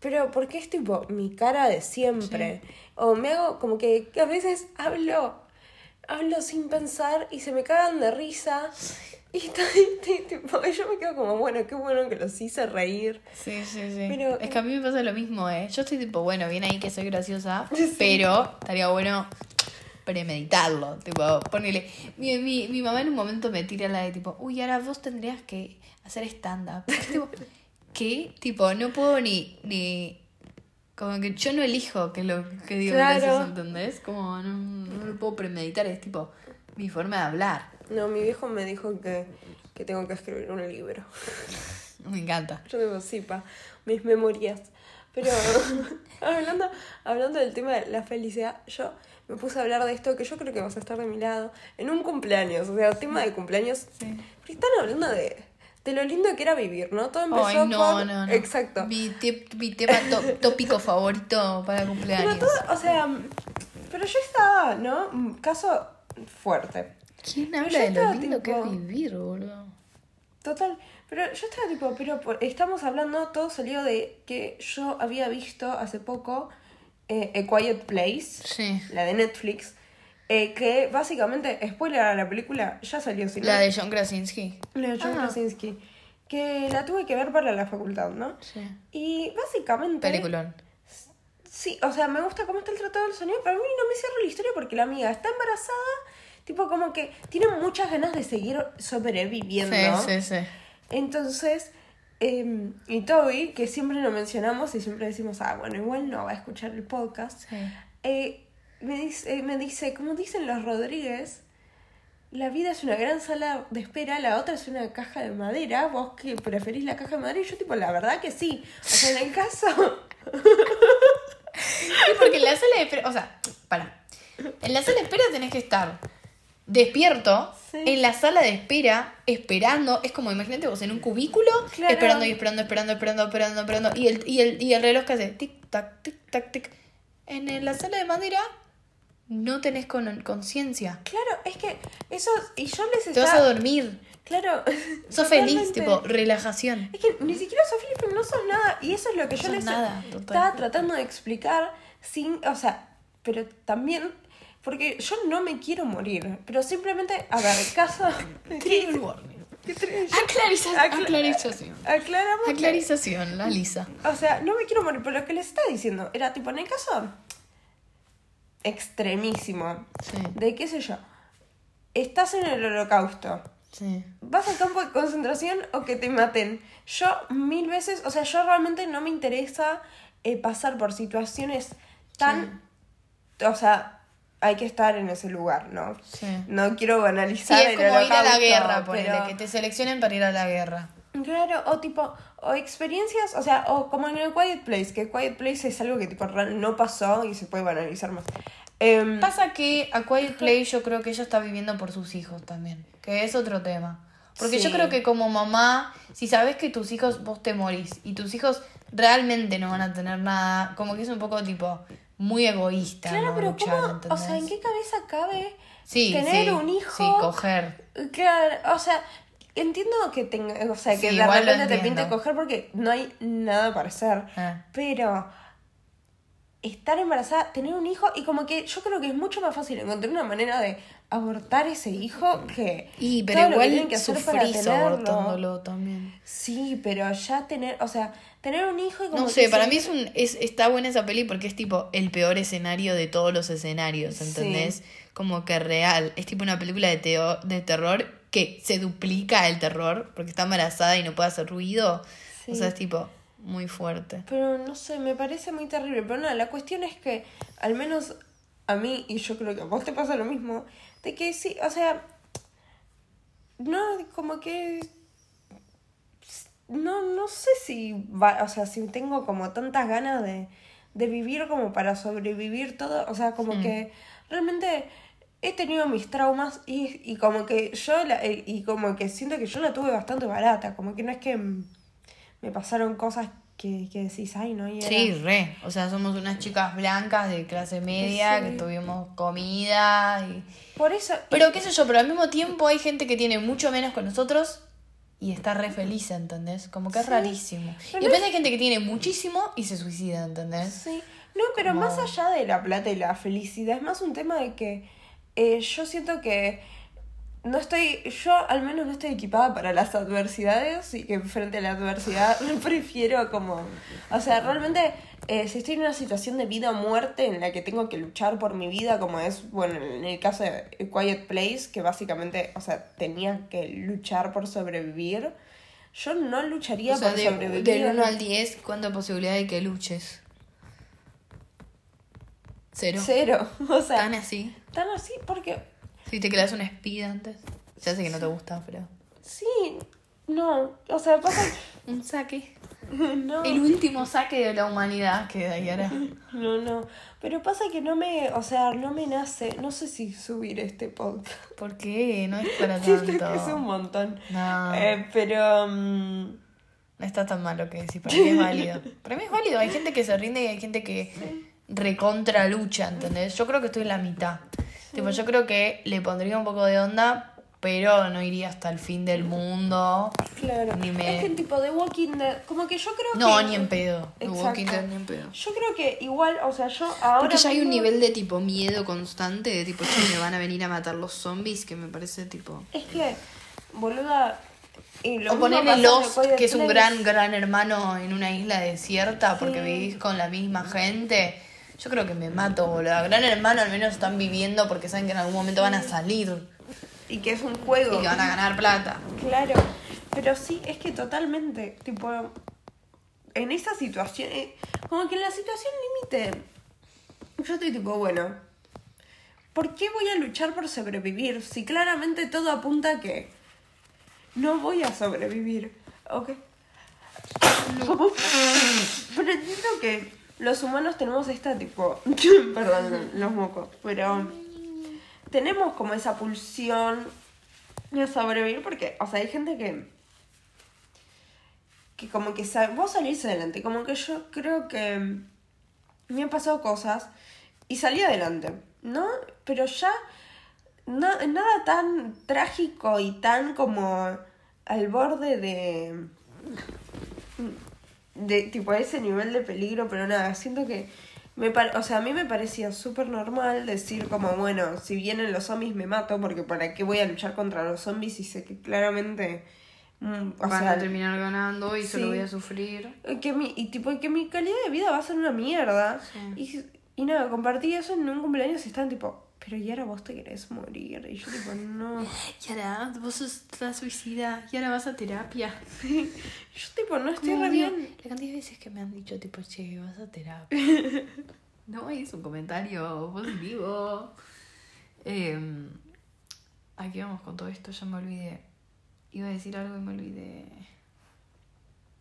Pero porque es tipo mi cara de siempre. O me hago como que, que a veces hablo, hablo sin pensar y se me cagan de risa. Y estoy, [LAUGHS] tipo, yo me quedo como, bueno, qué bueno que los hice reír. Sí, sí, sí. Pero- es que a mí me pasa lo mismo, ¿eh? Yo estoy tipo, bueno, bien ahí que soy graciosa, [LAUGHS] Sí. pero estaría bueno premeditarlo. Tipo, ponele. Mi, mi, mi mamá en un momento me tira la de tipo, uy, ahora vos tendrías que hacer stand-up. Yo, tipo, no puedo ni. ni como que yo no elijo que es lo que digo Claro. gracioso, ¿entendés? Como no, no lo puedo premeditar, es tipo mi forma de hablar. No, mi viejo me dijo que, que tengo que escribir un libro. [LAUGHS] Me encanta. Yo digo, sí, pa, mis memorias. Pero [LAUGHS] hablando, hablando del tema de la felicidad, yo me puse a hablar de esto, que yo creo que vas a estar de mi lado, en un cumpleaños. O sea, tema de cumpleaños. Sí. Porque están hablando de, de lo lindo que era vivir, ¿no? Todo empezó Ay, no, por- no, no. Exacto. Mi, mi tema to- [LAUGHS] tópico favorito para Pero cumpleaños. todo, o sea, pero yo estaba, ¿no? Un Caso fuerte. ¿Quién Pero habla de lo lindo que es tipo- vivir, boludo? Total, pero yo estaba tipo, pero por- estamos hablando, todo salió de que yo había visto hace poco eh, A Quiet Place, Sí. la de Netflix, eh, que básicamente, spoiler a la película, ya salió, si no- La de John Krasinski. la de John Ah. Krasinski, que la tuve que ver para la facultad, ¿no? Sí. Y básicamente... Peliculón. Sí, o sea, me gusta cómo está el tratado del sonido, pero a mí no me cierra la historia porque la amiga está embarazada, tipo como que tiene muchas ganas de seguir sobreviviendo. Sí, sí, sí. Entonces, eh, y Toby, que siempre lo mencionamos y siempre decimos, ah, bueno, igual no va a escuchar el podcast, Sí. eh, me, dice, eh, me dice, como dicen los Rodríguez, la vida es una gran sala de espera, la otra es una caja de madera, vos que preferís la caja de madera, y yo tipo, la verdad que sí. O sea, en el caso, [LAUGHS] Sí, porque en la sala de espera, o sea, para. En la sala de espera tenés que estar despierto, Sí. en la sala de espera, esperando. Es como, imagínate vos en un cubículo, Claro. esperando y esperando, esperando, esperando, esperando, esperando. Y el, y el, y el reloj que hace tic, tac, tic, tac, tic. En la sala de madera no tenés con- conciencia. Claro, es que eso. Y yo les Te vas a estaba. dormir. Claro. [LAUGHS] Sos feliz, tipo, relajación. Es que ni siquiera sos feliz, pero no sos nada. Y eso es lo que yo les nada, total. estaba tratando de explicar sin. O sea, pero también. Porque yo no me quiero morir. Pero simplemente, a ver, caso. [LAUGHS] Trigger warning. ¿Qué tri- Aclariza- Acla- aclarización. Aclaramos. Aclarización, la lisa. O sea, no me quiero morir, pero lo que les estaba diciendo era tipo, en el caso extremísimo Sí, de qué sé yo, estás en el holocausto, sí. vas al campo de concentración o que te maten. Yo mil veces, o sea, yo realmente no me interesa eh, pasar por situaciones tan, o sea, hay que estar en ese lugar, ¿no? Sí. No quiero Sí, banalizar es el como ir a la guerra, ponele, pero- que te seleccionen para ir a la guerra. Claro, o tipo, o experiencias, o sea, o como en el Quiet Place, que Quiet Place es algo que tipo no pasó y se puede banalizar más. Em, Pasa que a Quiet Play yo creo que ella está viviendo por sus hijos también, que es otro tema. Porque yo creo que como mamá, si sabes que tus hijos, vos te morís y tus hijos realmente no van a tener nada, como que es un poco tipo muy egoísta. claro, ¿no? pero Luchar, ¿cómo? O sea, ¿en qué cabeza cabe sí, tener sí, un hijo? Sí, coger. Claro, o sea, entiendo que tenga, o sea, que Sí, de lo repente te pinte coger porque no hay nada para hacer. Ah. Pero estar embarazada, tener un hijo, y como que yo creo que es mucho más fácil encontrar una manera de abortar ese hijo que. Y pero todo lo que igual tienen que hacer para sufrís tenerlo. abortándolo también. Sí, pero ya tener, o sea, tener un hijo y como No que sé, para se- mí es un, es, está buena esa peli porque es tipo el peor escenario de todos los escenarios, ¿entendés? Sí. Como que real. Es tipo una película de, teo- de terror que se duplica el terror porque está embarazada y no puede hacer ruido. Sí. O sea, es tipo muy fuerte. Pero no sé, me parece muy terrible. Pero nada, la cuestión es que, al menos a mí, y yo creo que a vos te pasa lo mismo, de que sí, o sea, no, como que. No, no sé si va, o sea, si tengo como tantas ganas de, de vivir como para sobrevivir todo. O sea, como Hmm. que realmente he tenido mis traumas y, y como que yo la, eh, y como que siento que yo la tuve bastante barata. Como que no es que me pasaron cosas que, que decís, ay, no, y era- Sí, re. O sea, somos unas chicas blancas de clase media Sí. que tuvimos comida y... Por eso. Pero qué sé yo, pero al mismo tiempo hay gente que tiene mucho menos que nosotros y está re feliz, ¿entendés? Como que es rarísimo. Pero Y no después hay gente que tiene muchísimo y se suicida, ¿entendés? Sí. No, pero Como- más allá de la plata y la felicidad, es más un tema de que eh, yo siento que no estoy, yo al menos no estoy equipada para las adversidades y que frente a la adversidad [LAUGHS] prefiero como, o sea, realmente eh, si estoy en una situación de vida o muerte en la que tengo que luchar por mi vida, como es, bueno, en el caso de Quiet Place, que básicamente, o sea, tenía que luchar por sobrevivir, yo no lucharía O sea, por de- sobrevivir. del 1 al 10, ¿cuánta posibilidad que luches? Cero. Cero, [LAUGHS] o sea, ¿Tan así? tan así porque Si te quedas un speed antes. Ya sé que no te gusta, pero... Sí, no, o sea, pasa [LAUGHS] Un saque. [LAUGHS] no, El último saque de la humanidad que de hará. no, no, pero pasa que no me, o sea, no me nace, no sé si subir este podcast, ¿Por qué? No es para siento tanto. que es un montón, No. Eh, pero, mm, No está tan malo que decir, para mí es válido. Para mí es válido, hay gente que se rinde y hay gente que recontra lucha, ¿entendés? Yo creo que estoy en la mitad. Tipo, yo creo que le pondría un poco de onda, pero no iría hasta el fin del mundo. claro, Ni me- es que tipo de Walking Dead, como que yo creo No, que... ni en pedo. The Exacto. Walking Dead, ni en pedo. Yo creo que igual, o sea, yo ahora Porque ya hay un nivel de tipo miedo constante, de tipo, che, me van a venir a matar los zombies, que me parece tipo... Es que, boluda... y lo O ponerle Lost, que es un gran, gran hermano en una isla desierta porque Sí. vivís con la misma gente. Yo creo que me mato, boludo. Gran hermano al menos están viviendo porque saben que en algún momento van a salir Y que es un y juego. que van a ganar plata. Claro, pero sí, es que totalmente, tipo, en esa situación, eh, como que en la situación límite, yo estoy tipo, bueno, ¿por qué voy a luchar por sobrevivir si claramente todo apunta a que no voy a sobrevivir? Ok. [LAUGHS] Pero entiendo que los humanos tenemos esta tipo, [LAUGHS] perdón, los mocos, pero tenemos como esa pulsión de sobrevivir porque, o sea, hay gente que que como que sabe, vos salirse adelante, como que yo creo que me han pasado cosas y salí adelante, ¿no? Pero ya no, nada tan trágico y tan como al borde de de tipo ese nivel de peligro, pero nada, siento que me o sea, a mí me parecía súper normal decir como, bueno, si vienen los zombies me mato, porque para qué voy a luchar contra los zombies y sé que claramente mm, van a terminar ganando y solo voy a sufrir. Que mi, y tipo que mi calidad de vida va a ser una mierda. Y, y nada, compartí eso en un cumpleaños y estaban tipo, pero Yara, vos te querés morir. Y yo tipo, no. [GASPS] Yara, vos sos la suicida. Yara, vas a terapia. [LAUGHS] Yo tipo, no estoy re bien. La cantidad de veces que me han dicho, tipo, che, vas a terapia. [LAUGHS] no es un comentario positivo. Eh, aquí vamos con todo esto, ya me olvidé. Iba a decir algo y me olvidé.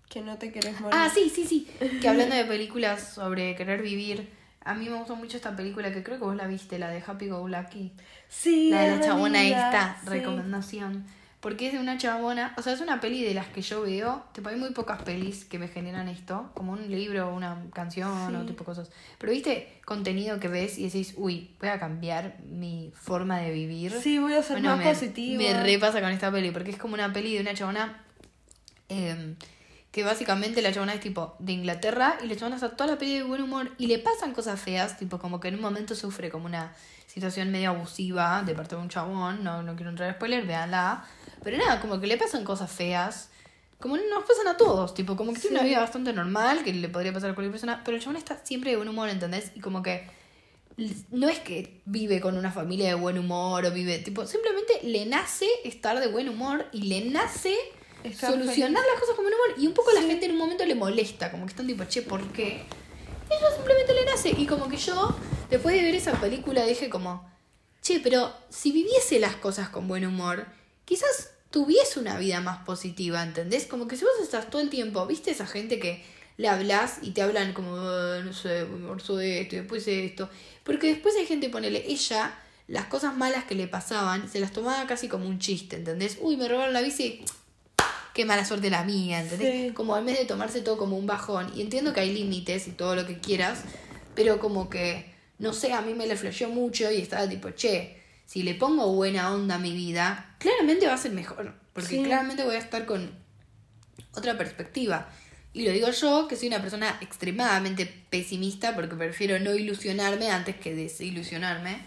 Que no te querés morir. Ah, sí, sí, sí. Que hablando de [LAUGHS] películas sobre querer vivir a mí me gustó mucho esta película que creo que vos la viste, la de Happy Go Lucky. Sí. La de la chabona esta, recomendación. Porque es de una chabona, o sea, es una peli de las que yo veo, tipo hay muy pocas pelis que me generan esto, como un libro, una canción o tipo cosas. Pero viste contenido que ves y decís, uy, voy a cambiar mi forma de vivir. Sí, voy a ser más me, positivo. Me repasa con esta peli, porque es como una peli de una chabona eh, que básicamente la chabona es tipo de Inglaterra y la chabona está toda la peli de buen humor y le pasan cosas feas, tipo como que en un momento sufre como una situación medio abusiva de parte de un chabón, no, no quiero entrar a spoiler, véanla, pero nada, como que le pasan cosas feas, como nos pasan a todos, tipo como que tiene una vida bastante normal, que le podría pasar a cualquier persona, pero el chabón está siempre de buen humor, ¿entendés? Y como que no es que vive con una familia de buen humor o vive, tipo, simplemente le nace estar de buen humor y le nace solucionar las cosas como un humor. Y un poco la gente en un momento le molesta, como que están tipo, che, ¿por qué? Eso simplemente le nace. Y como que yo, después de ver esa película, dije como, che, pero si viviese las cosas con buen humor, quizás tuviese una vida más positiva, ¿entendés? Como que si vos estás todo el tiempo, ¿viste esa gente que le hablas y te hablan como, ah, no sé, morso de esto y después de esto? Porque después hay gente, ponele, ella, las cosas malas que le pasaban, se las tomaba casi como un chiste, ¿entendés? Uy, me robaron la bici qué mala suerte la mía, ¿entendés? Como en vez de tomarse todo como un bajón. Y entiendo que hay límites y todo lo que quieras, pero como que, no sé, a mí me le flasheó mucho y estaba tipo, che, si le pongo buena onda a mi vida, claramente va a ser mejor. Porque claramente voy a estar con otra perspectiva. Y lo digo yo, que soy una persona extremadamente pesimista porque prefiero no ilusionarme antes que desilusionarme.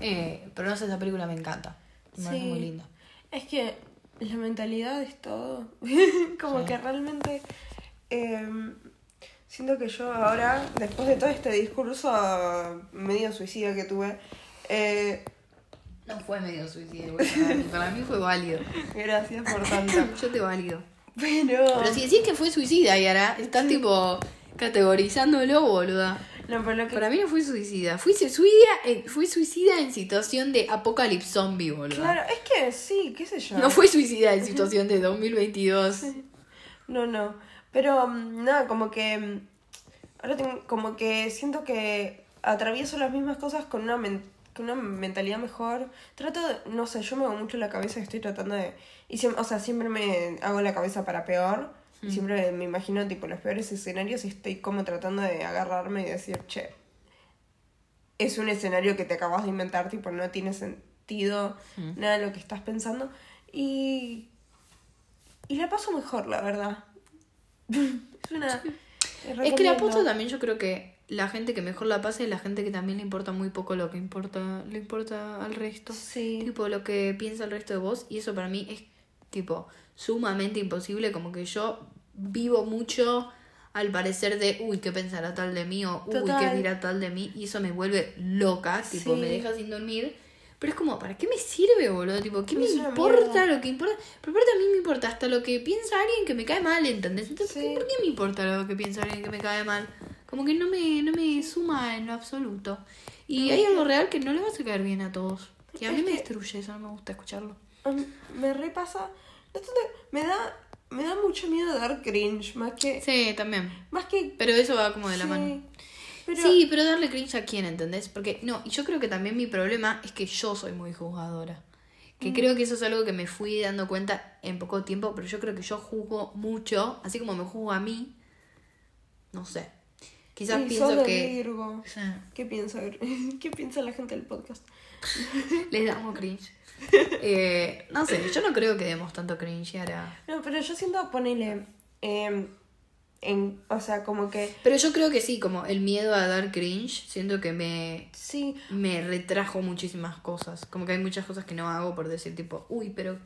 Eh, pero no sé, esa película me encanta. Me parece muy linda. Es que la mentalidad es todo. [LAUGHS] como que realmente em, siento que yo ahora, después de todo este discurso medio suicida que tuve, eh, no fue medio suicida, para, mí, fue válido. Gracias por [LAUGHS] tanto. yo te valido. Pero... Pero si decís que fue suicida, Yara, estás tipo categorizándolo, boluda. No, pero que... Para mí no fue suicida. Fui suicida, en, fui suicida en situación de apocalipsis zombie, boludo. Claro, es que sí, qué sé yo. No fue suicida en situación de 2022. No, no. Pero mm, nada, como que. Mm, ahora tengo, como que siento que atravieso las mismas cosas con una, con una mentalidad mejor. Trato de. No sé, yo me hago mucho la cabeza y estoy tratando de. Y o sea, siempre me hago la cabeza para peor. Mm. Siempre me imagino tipo los peores escenarios y estoy como tratando de agarrarme y decir, che, es un escenario que te acabas de inventar, tipo, no tiene sentido mm. nada de lo que estás pensando. Y. Y la paso mejor, la verdad. [LAUGHS] es una. Es que la paso también yo creo que la gente que mejor la pasa es la gente que también le importa muy poco lo que importa, le importa al resto. Sí. Tipo lo que piensa el resto de vos. Y eso para mí es tipo sumamente imposible, como que yo vivo mucho al parecer de, uy, ¿qué pensará tal de mí? O, uy, ¿qué dirá tal de mí? Y eso me vuelve loca, tipo, me deja sin dormir. Pero es como, ¿para qué me sirve, boludo? Tipo, ¿qué me importa lo que importa? Pero aparte a mí me importa hasta lo que piensa alguien que me cae mal, ¿entendés? Entonces, ¿por qué me importa lo que piensa alguien que me cae mal? Como que no me, no me suma en lo absoluto. Y hay algo real que no le va a caer bien a todos. Y a mí me destruye, eso no me gusta escucharlo. me repasa me da me da mucho miedo dar cringe, más que... Sí, también. Más que... Pero eso va como de la sí, mano. Pero, Sí, pero darle cringe a quién, ¿entendés? Porque, no, y yo creo que también mi problema es que yo soy muy juzgadora. Que creo que eso es algo que me fui dando cuenta en poco tiempo, pero yo creo que yo juzgo mucho, así como me juzgo a mí. No sé. Quizás y pienso que. Virgo. ¿Qué piensa, [LAUGHS] ¿Qué piensa la gente del podcast? [LAUGHS] Les damos cringe. [LAUGHS] Eh, no sé, yo no creo que demos tanto cringe ahora. No, pero yo siento, ponele... em, en, o sea, como que... Pero yo creo que sí, como el miedo a dar cringe, siento que me, Sí, me retrajo muchísimas cosas. Como que hay muchas cosas que no hago por decir tipo, uy, pero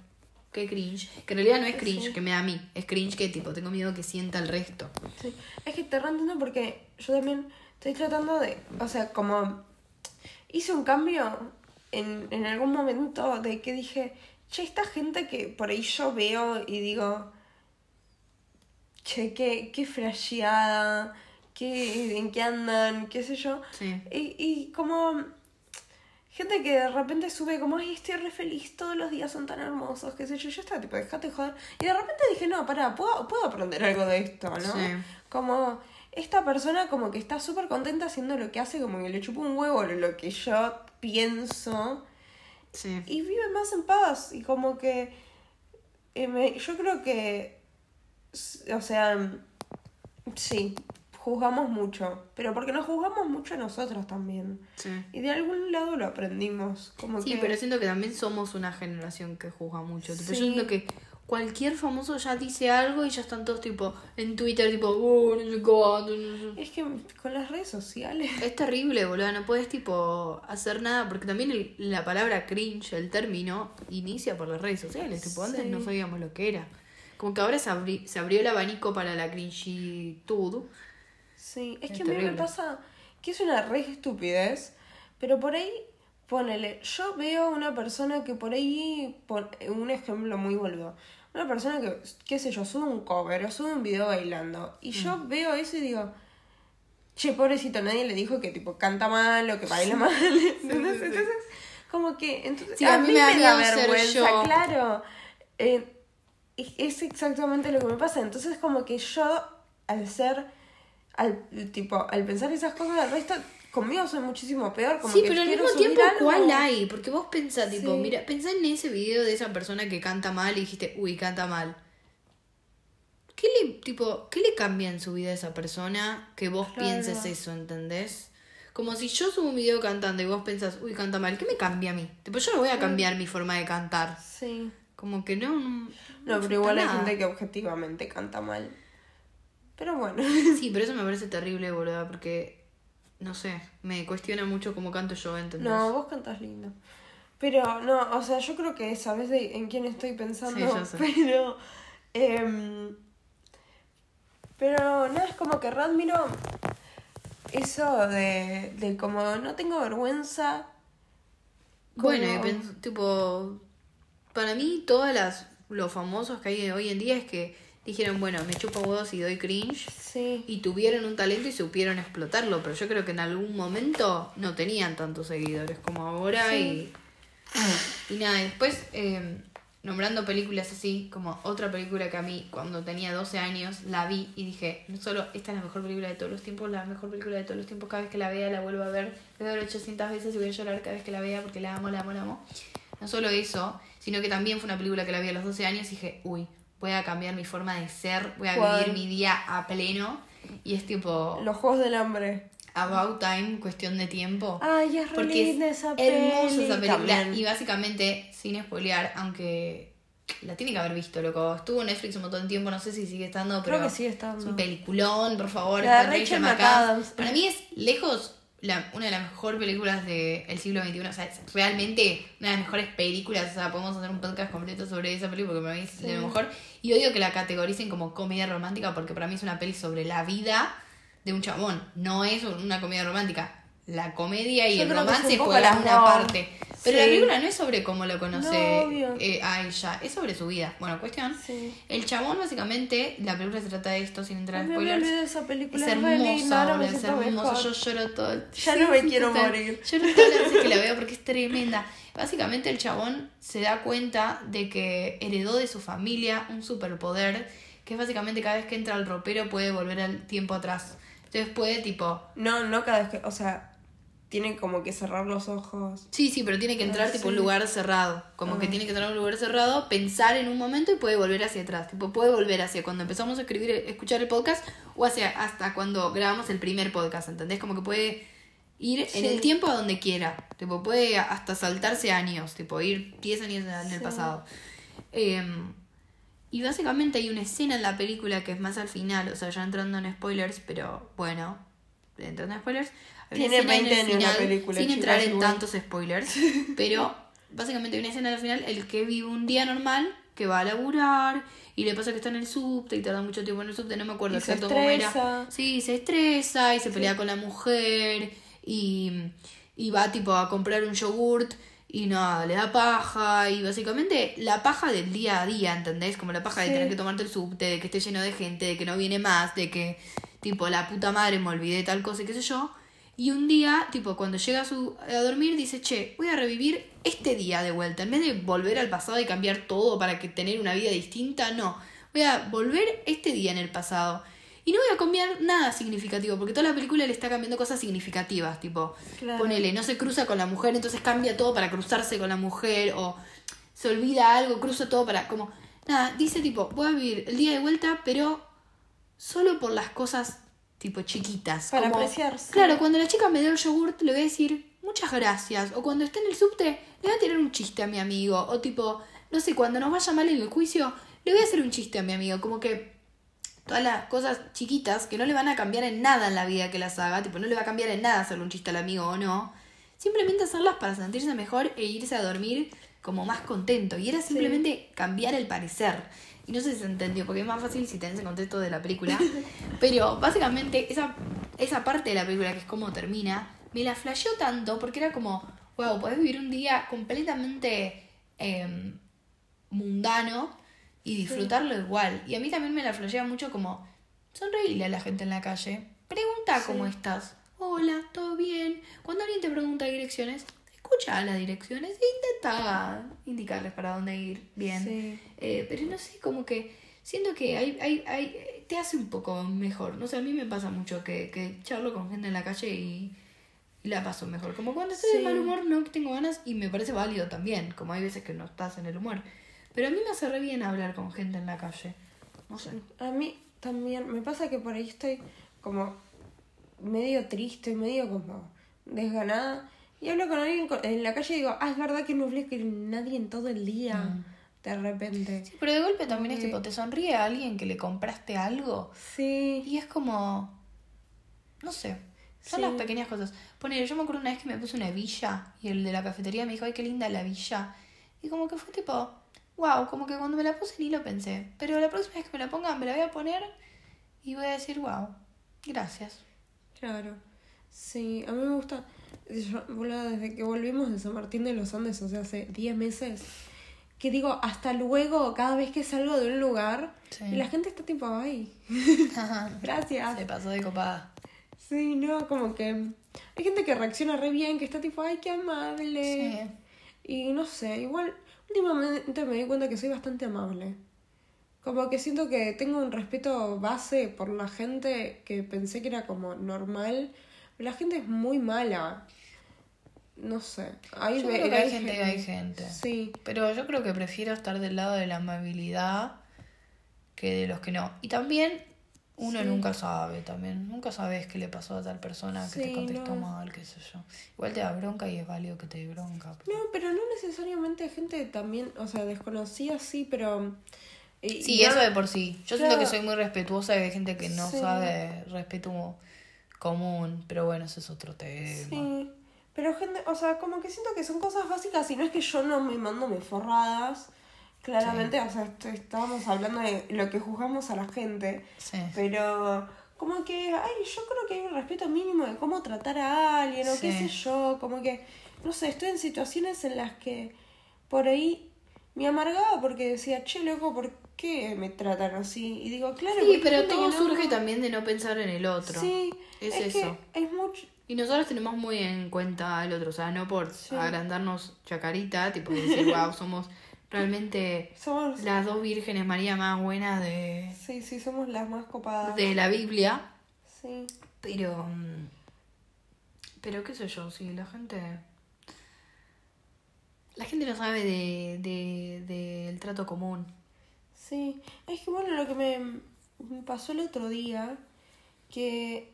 qué cringe. Que en realidad no es cringe Sí. que me da a mí, es cringe que tipo tengo miedo que sienta el resto. Sí, es que te reentiendo porque yo también estoy tratando de, o sea, como hice un cambio en, en algún momento de que dije, che, esta gente que por ahí yo veo y digo, che, qué, qué flasheada, qué, en qué andan, qué sé yo. Sí. Y, y como gente que de repente sube como, ay, estoy re feliz, todos los días son tan hermosos, qué sé yo. Yo estaba tipo, dejate joder. Y de repente dije, no, pará, puedo, puedo aprender algo de esto, ¿no? Sí. Como esta persona como que está súper contenta haciendo lo que hace, como que le chupa un huevo lo que yo pienso. Sí. Y vive más en paz. Y como que eh, me- yo creo que, o sea, sí, juzgamos mucho. Pero porque nos juzgamos mucho a nosotros también. Sí. Y de algún lado lo aprendimos. Como Sí, que... pero siento que también somos una generación que juzga mucho. Yo siento que cualquier famoso ya dice algo y ya están todos tipo en Twitter, tipo, oh, no sé cuánto, no sé". Es que con las redes sociales... Es terrible, boludo. No puedes, tipo, hacer nada. Porque también el- la palabra cringe, el término, inicia por las redes sociales. Tipo, antes no sabíamos lo que era. Como que ahora se, abri- se abrió el abanico para la cringitud. Sí, es Es que a mí me pasa que es una re estupidez, pero por ahí, ponele, yo veo una persona que por ahí, un ejemplo muy boludo, una persona que, qué sé yo, sube un cover o sube un video bailando, y yo Mm. veo eso y digo, che, pobrecito, nadie le dijo que tipo canta mal o que baila mal, [LAUGHS] sí, sí. Entonces, como que, entonces, Sí, a mí me da miedo ser yo. claro. Eh, es exactamente lo que me pasa. Entonces, como que yo, al ser, al tipo, al pensar esas cosas del resto, conmigo soy muchísimo peor. Como sí, que pero al mismo tiempo, algo. ¿cuál hay? Porque vos pensás, tipo, Sí. mira, pensá en ese video de esa persona que canta mal y dijiste, uy, canta mal. ¿Qué le, tipo, ¿qué le cambia en su vida a esa persona que vos Claro. pienses eso, ¿entendés? Como si yo subo un video cantando y vos pensás, uy, canta mal, ¿qué me cambia a mí? Tipo, yo no voy a cambiar mi forma de cantar. Sí. Como que no. No, No, pero igual hay gente que objetivamente canta mal. Pero bueno. Sí, pero eso me parece terrible, boluda, porque. No sé, me cuestiona mucho cómo canto yo, ¿entendés? No, vos cantas lindo. Pero no, o sea, yo creo que sabes de en quién estoy pensando. Sí, sé. [LAUGHS] Pero. em, pero nada, es como que admiro eso de, de como no tengo vergüenza. Bueno, tipo, para mí todas las los famosos que hay hoy en día es que dijeron, bueno, me chupo huevos y doy cringe Sí. y tuvieron un talento y supieron explotarlo, pero yo creo que en algún momento no tenían tantos seguidores como ahora Sí. y y nada, después eh, nombrando películas así, como otra película que a mí cuando tenía 12 años la vi y dije, no solo esta es la mejor película de todos los tiempos, la mejor película de todos los tiempos, cada vez que la vea la vuelvo a ver, la ver 800 veces y voy a llorar cada vez que la vea porque la amo, la amo, la amo. No solo eso, sino que también fue una película que la vi a los 12 años y dije, uy, voy a cambiar mi forma de ser, voy a ¿Cuál? vivir mi día a pleno y es tipo Los Juegos del Hambre. About Time, cuestión de tiempo. Ay, es Porque es esa hermosa peli. esa película. También. Y básicamente, sin spoilear, aunque la tiene que haber visto, loco. Estuvo en Netflix un montón de tiempo, no sé si sigue estando, Creo pero que sigue estando. es un peliculón, por favor. La de Rachel McAdams. Para mí es lejos la- una de las mejores películas del siglo XXI. O sea, es realmente una de las mejores películas. O sea, podemos hacer un podcast completo sobre esa película porque para mí es de lo mejor. Y odio que la categoricen como comedia romántica porque para mí es una peli sobre la vida de un chabón. No es una comedia romántica. La comedia y Yo el romance las una parte. Pero la Sí. película no es sobre cómo lo conoce No, eh, a ella, es sobre su vida. Bueno, cuestión. Sí. El chabón, básicamente, la película se trata de esto, sin entrar en me spoilers. de esa película. Es hermosa, me boludo, es hermosa. Yo lloro todo. el- Ya no me quiero morir. Lloro todas las veces que la [LAUGHS] veo porque es tremenda. Básicamente el chabón se da cuenta de que heredó de su familia un superpoder, que es básicamente cada vez que entra al ropero puede volver al tiempo atrás. Entonces puede tipo... No, no cada vez que, o sea, tiene como que cerrar los ojos. Sí, sí, pero tiene que entrar Ah, tipo a un lugar cerrado. Como que Ah. tiene que entrar a un lugar cerrado, pensar en un momento y puede volver hacia atrás. Tipo, puede volver hacia cuando empezamos a escribir, escuchar el podcast o hacia hasta cuando grabamos el primer podcast, ¿entendés? Como que puede ir en el tiempo a donde quiera. Tipo, puede hasta saltarse años, tipo, ir 10 años en el pasado. Em, y básicamente hay una escena en la película que es más al final, o sea, ya entrando en spoilers, pero bueno, entrando en spoilers. Tiene escena en 20 el años la final, película, Sin entrar en tantos spoilers, [LAUGHS] pero básicamente hay una escena al final, el que vive un día normal, que va a laburar, y le pasa que está en el subte y tarda mucho tiempo en el subte, no me acuerdo Y se exacto cómo era. Sí, se estresa y se pelea con la mujer y, y va tipo a comprar un yogurt y nada, le da paja y básicamente la paja del día a día, ¿entendés? Como la paja de tener que tomarte el subte, de que esté lleno de gente, de que no viene más, de que tipo la puta madre me olvidé tal cosa y qué sé yo. Y un día, tipo, cuando llega a, su, a dormir, dice, che, voy a revivir este día de vuelta. En vez de volver al pasado y cambiar todo para que tener una vida distinta, no. Voy a volver este día en el pasado. Y no voy a cambiar nada significativo, porque toda la película le está cambiando cosas significativas, tipo, Claro. ponele, no se cruza con la mujer, entonces cambia todo para cruzarse con la mujer, o se olvida algo, cruza todo para, como, nada, dice tipo, voy a vivir el día de vuelta, pero solo por las cosas, tipo, chiquitas. Para como- apreciarse. Claro, cuando la chica me dé el yogurt, le voy a decir, muchas gracias, o cuando esté en el subte, le voy a tirar un chiste a mi amigo, o tipo, no sé, cuando nos vaya mal en el juicio, le voy a hacer un chiste a mi amigo, como que todas las cosas chiquitas que no le van a cambiar en nada en la vida que las haga, tipo, no le va a cambiar en nada hacerle un chiste al amigo o no, simplemente hacerlas para sentirse mejor e irse a dormir como más contento. Y era simplemente cambiar el parecer. Y no sé si se entendió, porque es más fácil si tenés el contexto de la película. [LAUGHS] Pero básicamente esa, esa parte de la película, que es cómo termina, me la flasheó tanto porque era como, wow, podés vivir un día completamente em, mundano y disfrutarlo igual. Y a mí también me la flashea mucho como sonreírle a la gente en la calle. Pregunta Sí. cómo estás. Hola, ¿todo bien? Cuando alguien te pregunta direcciones, escucha las direcciones e intenta indicarles para dónde ir bien. Sí. Eh, pero no sé, como que siento que hay, hay, hay, te hace un poco mejor. No sé, a mí me pasa mucho que, que charlo con gente en la calle y, y la paso mejor. Como cuando estoy de Sí. mal humor, no tengo ganas y me parece válido también. Como hay veces que no estás en el humor. Pero a mí me hace re bien hablar con gente en la calle. No sé. A mí también me pasa que por ahí estoy como medio triste, medio como desganada. Y hablo con alguien en la calle y digo, ah, es verdad que no hablé con nadie en todo el día. Mm. De repente. Sí, pero de golpe también es Porque- tipo, te sonríe a alguien que le compraste algo Sí. y es como, no sé, son Sí. las pequeñas cosas. Ponele, yo me acuerdo una vez que me puse una villa y el de la cafetería me dijo, ay, qué linda la villa. Y como que fue tipo, wow, como que cuando me la puse ni lo pensé. Pero la próxima vez que me la ponga me la voy a poner y voy a decir, wow, gracias. Claro. Sí, a mí me gusta. Yo, boludo, desde que volvimos de San Martín de los Andes, o sea, hace 10 meses, que digo, hasta luego, cada vez que salgo de un lugar, Sí. y la gente está tipo, ay, [LAUGHS] [LAUGHS] gracias. Se pasó de copada. Sí, no, como que hay gente que reacciona re bien, que está tipo, ay, qué amable. Sí. Y no sé, igual, últimamente me di cuenta que soy bastante amable. Como que siento que tengo un respeto base por la gente que pensé que era como normal. La gente es muy mala. No sé. Hay, Yo creo que hay gente y hay gente. Sí. Pero yo creo que prefiero estar del lado de la amabilidad que de los que no. Y también uno Sí. nunca sabe, también. Nunca sabes qué le pasó a tal persona que te contestó no. mal, qué sé yo. Igual te da bronca y es válido que te dé bronca. pero- No, pero no necesariamente gente también, o sea, desconocida sí, pero... y- Sí, y eso de por sí. Yo siento que soy muy respetuosa y hay gente que no Sí. sabe respeto común, pero bueno, ese es otro tema. Sí, pero gente, o sea, como que siento que son cosas básicas y no es que yo no me mando me forradas. Claramente, o sea, estábamos hablando de lo que juzgamos a la gente, Sí. pero como que, ay, yo creo que hay un respeto mínimo de cómo tratar a alguien o qué sé yo, como que, no sé, estoy en situaciones en las que por ahí me amargaba porque decía, che, loco, ¿por qué me tratan así? Y digo, claro, Sí, pero todo no- surge también de no pensar en el otro. Sí, Es es, eso. que es mucho, Y nosotros tenemos muy en cuenta al otro, o sea, no por agrandarnos chacarita, tipo decir, wow, somos realmente [LAUGHS] Somos... las dos vírgenes María más buenas de, Sí, sí, somos las más copadas. de la Biblia. Sí. Pero. mm, Pero qué sé yo, sí, la gente. La gente no sabe de, de, del trato común. Sí, es que bueno, lo que me, pasó el otro día, que,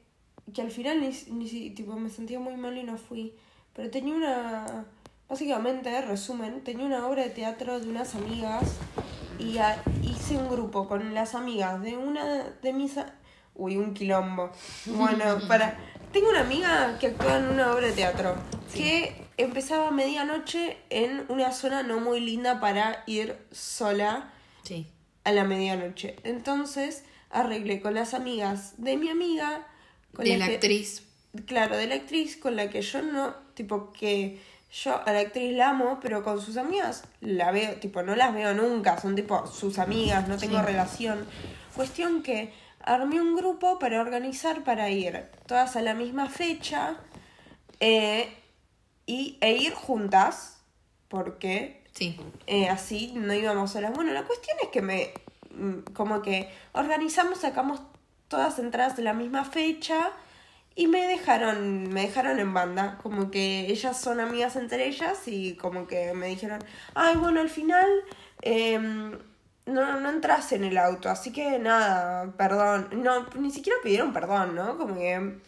que al final ni, ni si- tipo, me sentía muy mal y no fui, pero tenía una, básicamente, resumen, tenía una obra de teatro de unas amigas y a- hice un grupo con las amigas de una de mis... Uy, un quilombo. Bueno, [LAUGHS] para... Tengo una amiga que actúa en una obra de teatro que empezaba a medianoche en una zona no muy linda para ir sola Sí. A la medianoche. Entonces arreglé con las amigas de mi amiga. Con De la que- actriz. Claro, de la actriz con la que yo no, tipo que yo a la actriz la amo, pero con sus amigas la veo, tipo no las veo nunca, son tipo sus amigas, no tengo Sí. relación. Cuestión que armé un grupo para organizar para ir todas a la misma fecha eh, y, e ir juntas, porque Sí. eh, así no íbamos solas. Bueno, la cuestión es que me, mm, como que organizamos, sacamos todas entradas de la misma fecha y me dejaron, me dejaron en banda, como que ellas son amigas entre ellas y como que me dijeron, ay, bueno, al final em, no, no entras en el auto, así que nada, perdón, no, ni siquiera pidieron perdón, ¿no? Como que...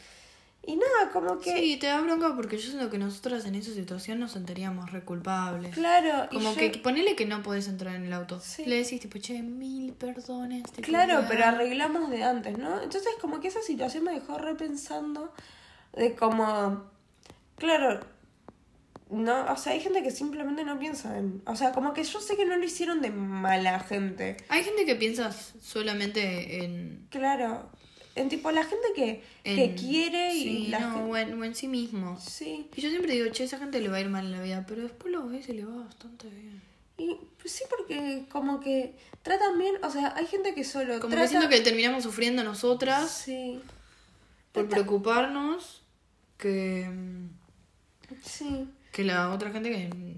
Y nada, como que... Sí, te da bronca porque yo siento que nosotras en esa situación nos sentiríamos reculpables. Claro, y Como yo- que ponele que no podés entrar en el auto. Sí. Le decís tipo, che, mil perdones. te Claro, pido". pero arreglamos de antes, ¿no? Entonces como que esa situación me dejó repensando de como, claro, no, o sea, hay gente que simplemente no piensa en, o sea, como que yo sé que no lo hicieron de mala gente, Hay gente que piensa solamente en... claro, en tipo la gente que, que quiere y la no, gente... o en, o en sí mismo. Sí, Y yo siempre digo, che, esa gente le va a ir mal en la vida, pero después lo ves y le va bastante bien. y pues sí porque como que tratan bien, o sea, hay gente que solo Como trata... que siento que terminamos sufriendo nosotras Sí, por preocuparnos que, sí. que la otra gente que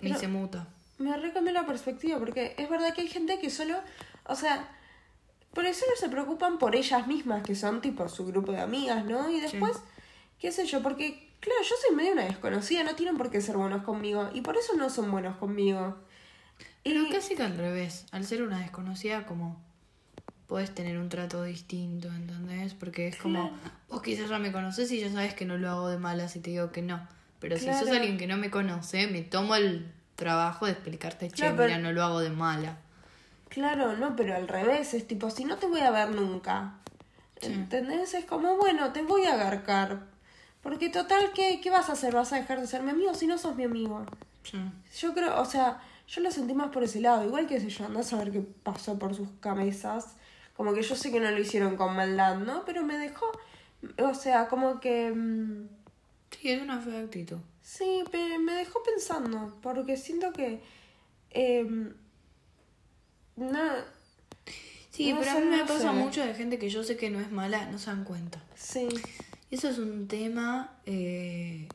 ni se muta. Me recambió la perspectiva, porque es verdad que hay gente que solo, o sea, por eso no se preocupan por ellas mismas, que son tipo su grupo de amigas, ¿no? Y después, qué sé yo, porque, claro, yo soy medio una desconocida, no tienen por qué ser buenos conmigo, y por eso no son buenos conmigo. Pero Y- casi que al revés. Al ser una desconocida, como puedes tener un trato distinto, ¿entendés? Porque es como, vos quizás ya me conoces y ya sabes que no lo hago de malas y te digo que no. Pero si sos Claro. alguien que no me conoce, me tomo el trabajo de explicarte, che, Claro, pero- mira, no lo hago de mala. Claro, no, pero al revés, es tipo, si no te voy a ver nunca, ¿entendés? Es como, bueno, te voy a agarcar, porque total, ¿qué, ¿qué vas a hacer? ¿Vas a dejar de ser mi amigo si no sos mi amigo? Sí. Yo creo, o sea, yo lo sentí más por ese lado. Igual que sé yo, andás a ver qué pasó por sus cabezas. Como que yo sé que no lo hicieron con maldad, ¿no? Pero me dejó, o sea, como que... mm, Sí, es una fea actitud. Sí, pe- me dejó pensando, porque siento que... em, no, Sí, No pero a mí me pasa mucho de gente que yo sé que no es mala, no se dan cuenta. sí, Y eso es un tema eh,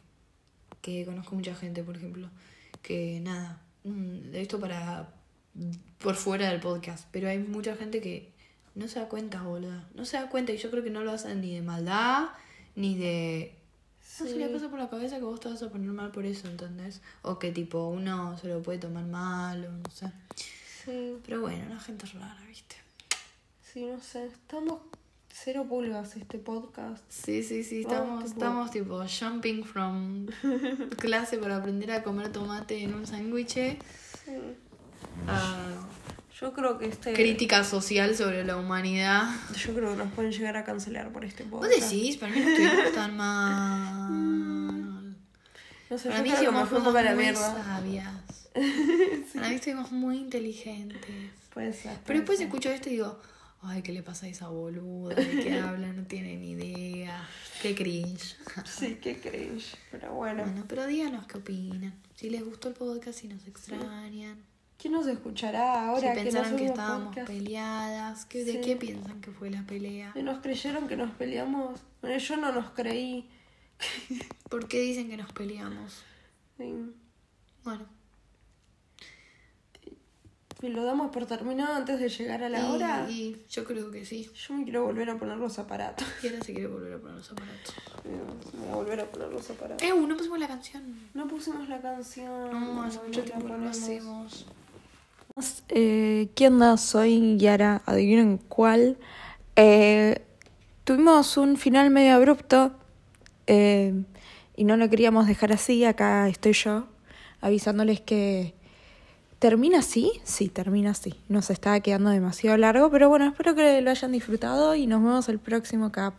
que conozco mucha gente, por ejemplo, que nada, mm, esto para por fuera del podcast, pero hay mucha gente que no se da cuenta, boluda. No se da cuenta y yo creo que no lo hacen ni de maldad, ni de... No se le Sí. pasa por la cabeza que vos te vas a poner mal por eso, ¿entendés? O que tipo uno se lo puede tomar mal o no sé. Sí, Pero bueno, la gente es rara, ¿viste? sí, no sé. Estamos cero pulgas este podcast. Sí, sí, sí, estamos, tipo- estamos tipo jumping from [LAUGHS] clase para aprender a comer tomate en un sándwich Sí. a Yo creo que este... crítica social sobre la humanidad. Yo creo que nos pueden llegar a cancelar por este ¿Vos podcast. decís? Para mí no tan [LAUGHS] mal. No sé, Para mí creo que me hicimos fue un poco a la cosas muy mierda. sabias. [LAUGHS] Para mí estuvimos muy inteligentes. Puede ser. Pero después ser. escucho esto y digo, ay, ¿qué le pasa a esa boluda? ¿De qué [LAUGHS] habla? No tiene ni idea. Qué cringe. [LAUGHS] Sí, qué cringe. Pero bueno. Bueno, pero díganos qué opinan. Si les gustó el podcast, si nos extrañan. ¿Quién nos escuchará ahora si que pensaron que estábamos podcast? peleadas, ¿qué, ¿de Sí. qué piensan que fue la pelea? Y nos creyeron que nos peleamos. Bueno, yo no nos creí. [LAUGHS] ¿Por qué dicen que nos peleamos? Sí. Bueno. ¿Y lo damos por terminado antes de llegar a la y- hora? y yo creo que sí. Yo me quiero volver a poner los aparatos. Y ahora se quiere volver a poner los aparatos. Me voy a volver a poner los aparatos. Eh, no pusimos la canción. No pusimos la canción. No, hace no mucho la tiempo que no lo hacemos. Eh, ¿Qué onda? Soy Yara, adivinen cuál. Eh, tuvimos un final medio abrupto eh, y no lo queríamos dejar así. Acá estoy yo avisándoles que termina así. Sí, termina así. Nos está quedando demasiado largo, pero bueno, espero que lo hayan disfrutado y nos vemos el próximo cap.